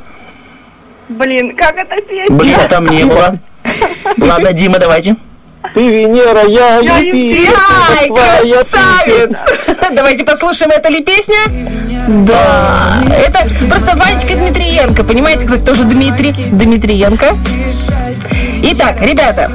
S6: Блин, как это песня?
S2: Блин, а там не было. Ладно, Дима, давайте.
S5: Ты Венера, я
S6: Я
S5: Юпитер.
S1: Ай, красавец! Давайте послушаем, это ли песня? Да. Это просто Ванечка Дмитриенко. Понимаете, кстати, тоже Дмитрий. Дмитриенко. Итак, ребята,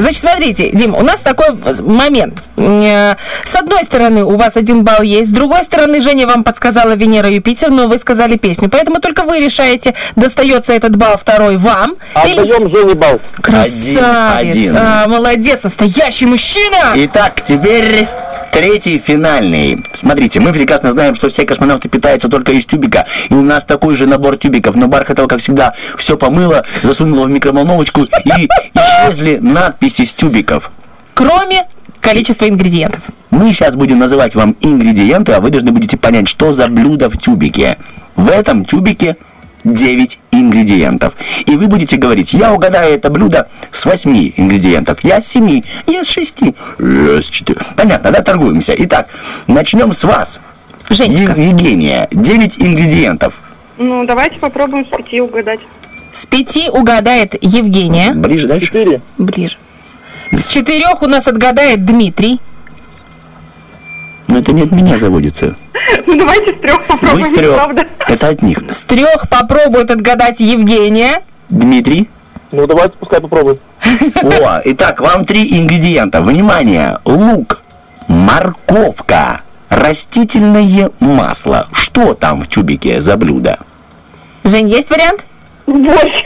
S1: Значит, смотрите, Дим, у нас такой момент. Э, С одной стороны, у вас один балл есть, с другой стороны, Женя вам подсказала Венера Юпитер, но вы сказали песню. Поэтому только вы решаете, достается этот балл второй вам. или-
S5: Отдаем Жене бал.
S1: Красавец!
S2: один.
S1: А, молодец, настоящий мужчина!
S2: Итак, теперь третий финальный. Смотрите, мы прекрасно знаем, что все космонавты питаются только из тюбика. И у нас такой же набор тюбиков. Но Бархатова, как всегда, все помыла, засунула в микроволновочку и исчезли надписи с тюбиков.
S1: Кроме количества ингредиентов.
S2: Мы сейчас будем называть вам ингредиенты, а вы должны будете понять, что за блюдо в тюбике. В этом тюбике 9 ингредиентов. И вы будете говорить, я угадаю это блюдо с 8 ингредиентов, я с 7, я с 6, я с 4. Понятно, да, торгуемся. Итак, начнем с вас.
S1: Женечка.
S2: Евгения, 9 ингредиентов.
S6: Ну, давайте попробуем с пяти угадать.
S1: С пяти угадает Евгения.
S2: Ближе дальше.
S5: Четыре.
S1: Ближе. С четырех у нас отгадает Дмитрий.
S2: Но это не от меня заводится.
S6: Ну, давайте с трех попробуем,
S2: с трех.
S6: правда?
S2: Это от них.
S1: С трех попробует отгадать Евгения.
S2: Дмитрий.
S5: Ну, давайте пускай попробует.
S2: О, итак, вам три ингредиента. Внимание! Лук, морковка, растительное масло. Что там в тюбике за блюдо?
S1: Жень, есть вариант?
S6: Борщ.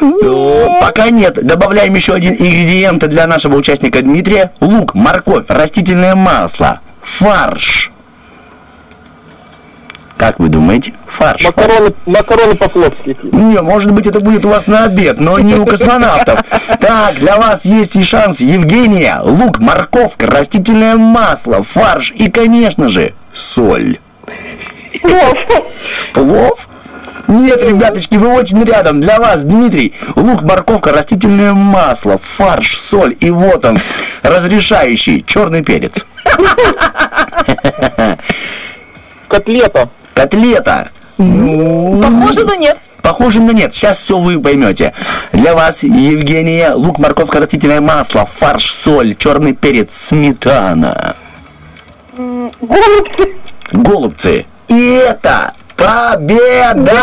S2: О, Пока нет. Добавляем еще один ингредиент для нашего участника Дмитрия. Лук, морковь, растительное масло, фарш. Как вы думаете? Фарш.
S5: Макароны, макароны по-флотски.
S2: Не, может быть, это будет у вас на обед, но не у космонавтов. Так, для вас есть и шанс, Евгения. Лук, морковка, растительное масло, фарш и, конечно же, соль.
S6: Плов.
S2: Плов? Нет, ребяточки, вы очень рядом. Для вас, Дмитрий, лук, морковка, растительное масло, фарш, соль. И вот он, разрешающий черный перец.
S5: Котлета.
S2: Котлета. Ну,
S1: Похоже, но нет.
S2: Похоже на нет. Сейчас все вы поймете. Для вас, Евгения, лук, морковка, растительное масло, фарш, соль, черный перец, сметана.
S6: Голубцы.
S2: Голубцы. И это победа!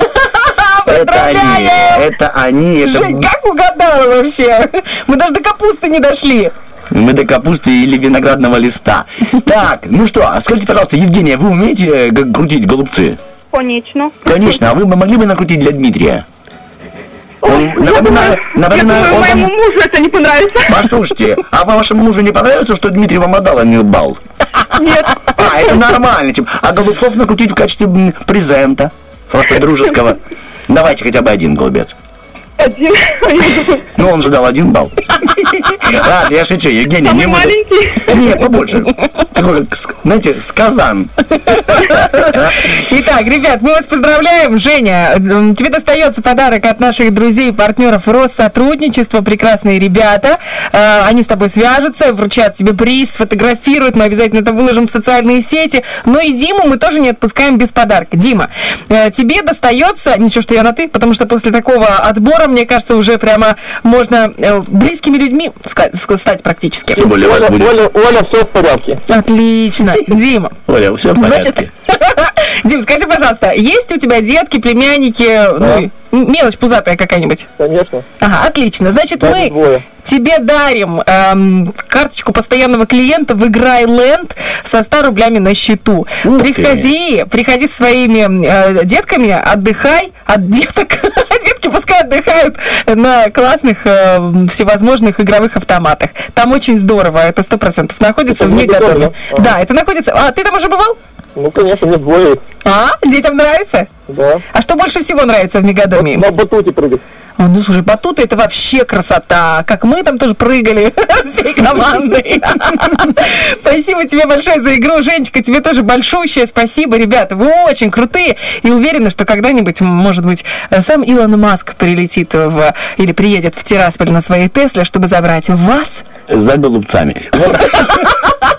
S2: Это они, это они, это
S1: Жень, как угадала вообще? Мы даже до капусты не дошли.
S2: мы до капусты или виноградного листа. Так, ну что, а скажите, пожалуйста, Евгения, вы умеете э, крутить голубцы?
S6: Конечно.
S2: Конечно, а вы бы могли бы накрутить для Дмитрия? Напоминаю,
S6: думаю, я
S2: напоминаю,
S6: думаю,
S2: он вам-
S6: моему мужу это не понравится.
S2: Послушайте, а вашему мужу не понравится, что Дмитрий вам отдал, а не бал?
S6: Нет.
S2: А, это нормально, типа. А голубцов накрутить в качестве презента. Просто дружеского. Давайте хотя бы один голубец.
S6: Один.
S2: Ну, он же дал один балл. Ладно, я шучу, Евгений, не буду. Нет, побольше. Такой, знаете, сказан.
S1: Итак, ребят, мы вас поздравляем. Женя, тебе достается подарок от наших друзей и партнеров Россотрудничества. Прекрасные ребята. Э, Они с тобой свяжутся, вручат тебе приз, сфотографируют. Мы обязательно это выложим в социальные сети. Но и Диму мы тоже не отпускаем без подарка. Дима, э, тебе достается... Ничего, что я на ты, потому что после такого отбора, мне кажется, уже прямо можно э, близкими людьми стать практически.
S2: Тем более вас будет.
S5: Оля, Оля, все в порядке.
S1: Отлично. Дима,
S2: Оля, все в
S1: Значит,
S2: порядке.
S1: Дим, скажи, пожалуйста, есть у тебя детки, племянники, ну, и мелочь пузатая какая-нибудь?
S5: Конечно.
S1: Ага, отлично. Значит,
S5: Даже
S1: мы
S5: двое.
S1: тебе дарим эм, карточку постоянного клиента в Играй Ленд со 100 рублями на счету.
S2: Ух ты.
S1: приходи, приходи со своими э, детками, отдыхай от деток. Отдыхают на классных э, всевозможных игровых автоматах. Там очень здорово, это сто процентов находится
S5: Это
S1: в
S5: Мегадоме, да?
S1: Да, это находится... А, ты там уже бывал?
S5: Ну, конечно, мне двое.
S1: А, детям нравится?
S5: Да.
S1: А что больше всего нравится в Мегадоме?
S5: На батуте прыгать.
S1: О, ну слушай, батуты это вообще красота. Как мы там тоже прыгали всей командой. Спасибо тебе большое за игру, Женечка. Тебе тоже большущее спасибо, ребята. Вы очень крутые. И уверена, что когда-нибудь, может быть, сам Илон Маск прилетит в, или приедет в Тирасполь на своей Тесле, чтобы забрать вас.
S2: За голубцами.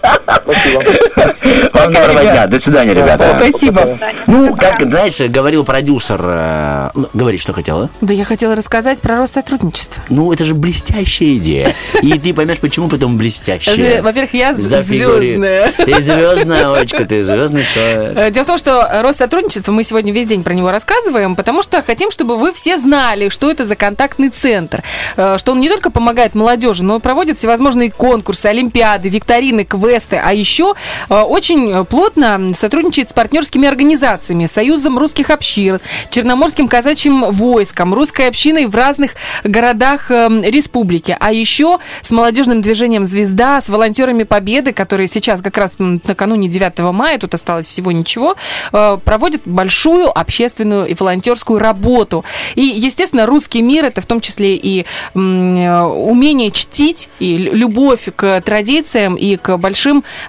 S5: Спасибо.
S2: Вам доброго дня. До свидания, ребята.
S1: Спасибо.
S2: Ну, как, знаешь, говорил продюсер... э, ну, Говори, что хотела.
S1: Да я хотела рассказать про Россотрудничество.
S2: Ну, это же блестящая идея. И ты поймешь, почему потом блестящая.
S1: Во-первых, я звездная.
S2: Ты звездная, Олечка, ты звездный человек.
S1: Э, Дело в том, что Россотрудничество, мы сегодня весь день про него рассказываем, потому что хотим, чтобы вы все знали, что это за контактный центр, Э, что он не только помогает молодежи, но и проводит всевозможные конкурсы, олимпиады, викторины, квесты, а еще э, очень плотно сотрудничает с партнерскими организациями, Союзом русских общин, Черноморским казачьим войском, русской общиной в разных городах э, республики, а еще с молодежным движением «Звезда», с волонтерами Победы, которые сейчас как раз накануне 9 мая, тут осталось всего ничего, э, проводят большую общественную и волонтерскую работу. И, естественно, русский мир это в том числе и э, умение чтить, и лю- любовь к традициям и к большим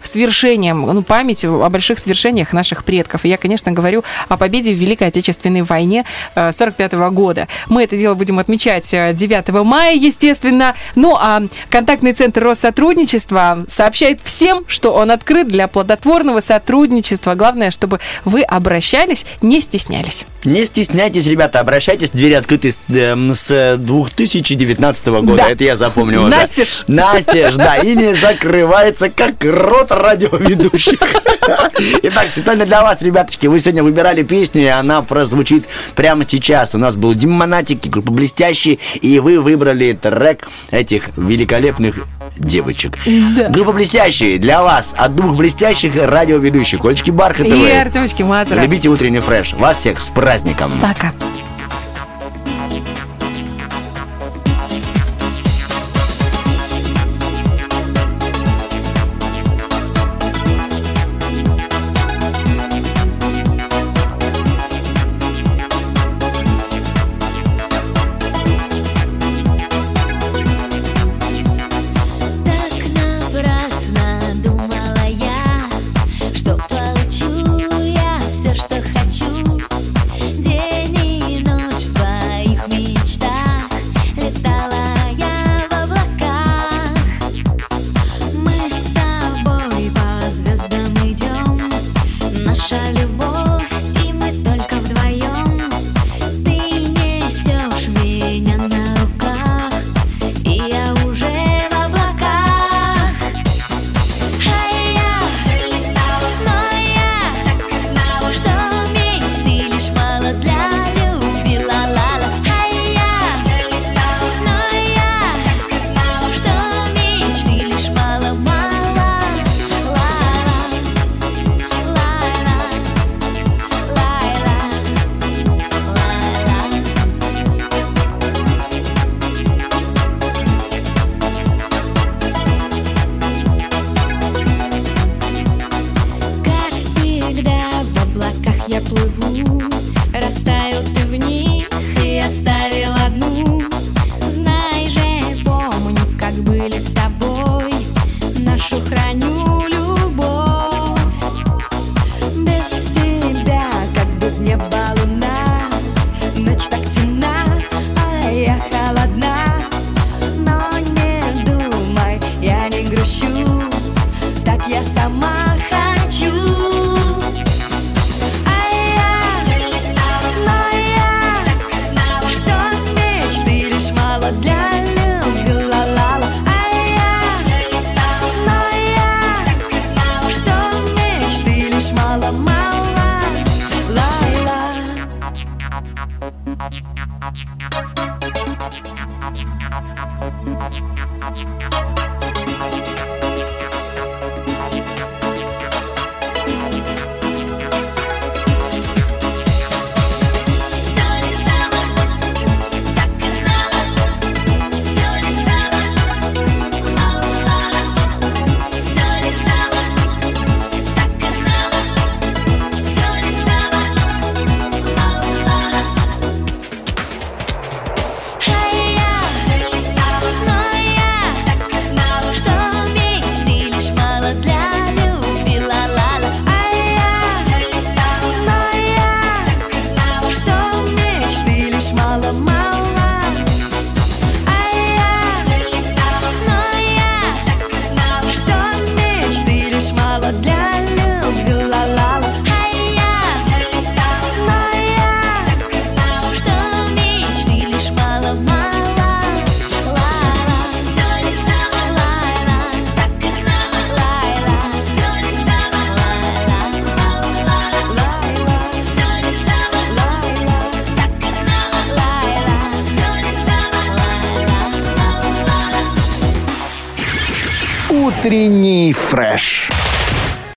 S1: свершениям, ну, память о больших свершениях наших предков. И я, конечно, говорю о победе в Великой Отечественной войне 45 года. Мы это дело будем отмечать э, 9 мая, естественно. Ну, а контактный центр Россотрудничества сообщает всем, что он открыт для плодотворного сотрудничества. Главное, чтобы вы обращались, не стеснялись.
S2: Не стесняйтесь, ребята, обращайтесь. Двери открыты с, эм, с 2019 года.
S1: Да.
S2: Это я запомнил уже.
S1: Настежь.
S2: Настежь, да. И не закрывается, как рот радиоведущих. Итак, специально для вас, ребяточки, вы сегодня выбирали песню, и она прозвучит прямо сейчас. У нас был Дима Монатик и группа «Блестящие», и вы выбрали трек этих великолепных девочек. Группа «Блестящие» для вас от двух блестящих радиоведущих. Ольчки Бархатовой.
S1: И Артемочки Мазура.
S2: Любите утренний фреш. Вас всех с праздником.
S1: Пока.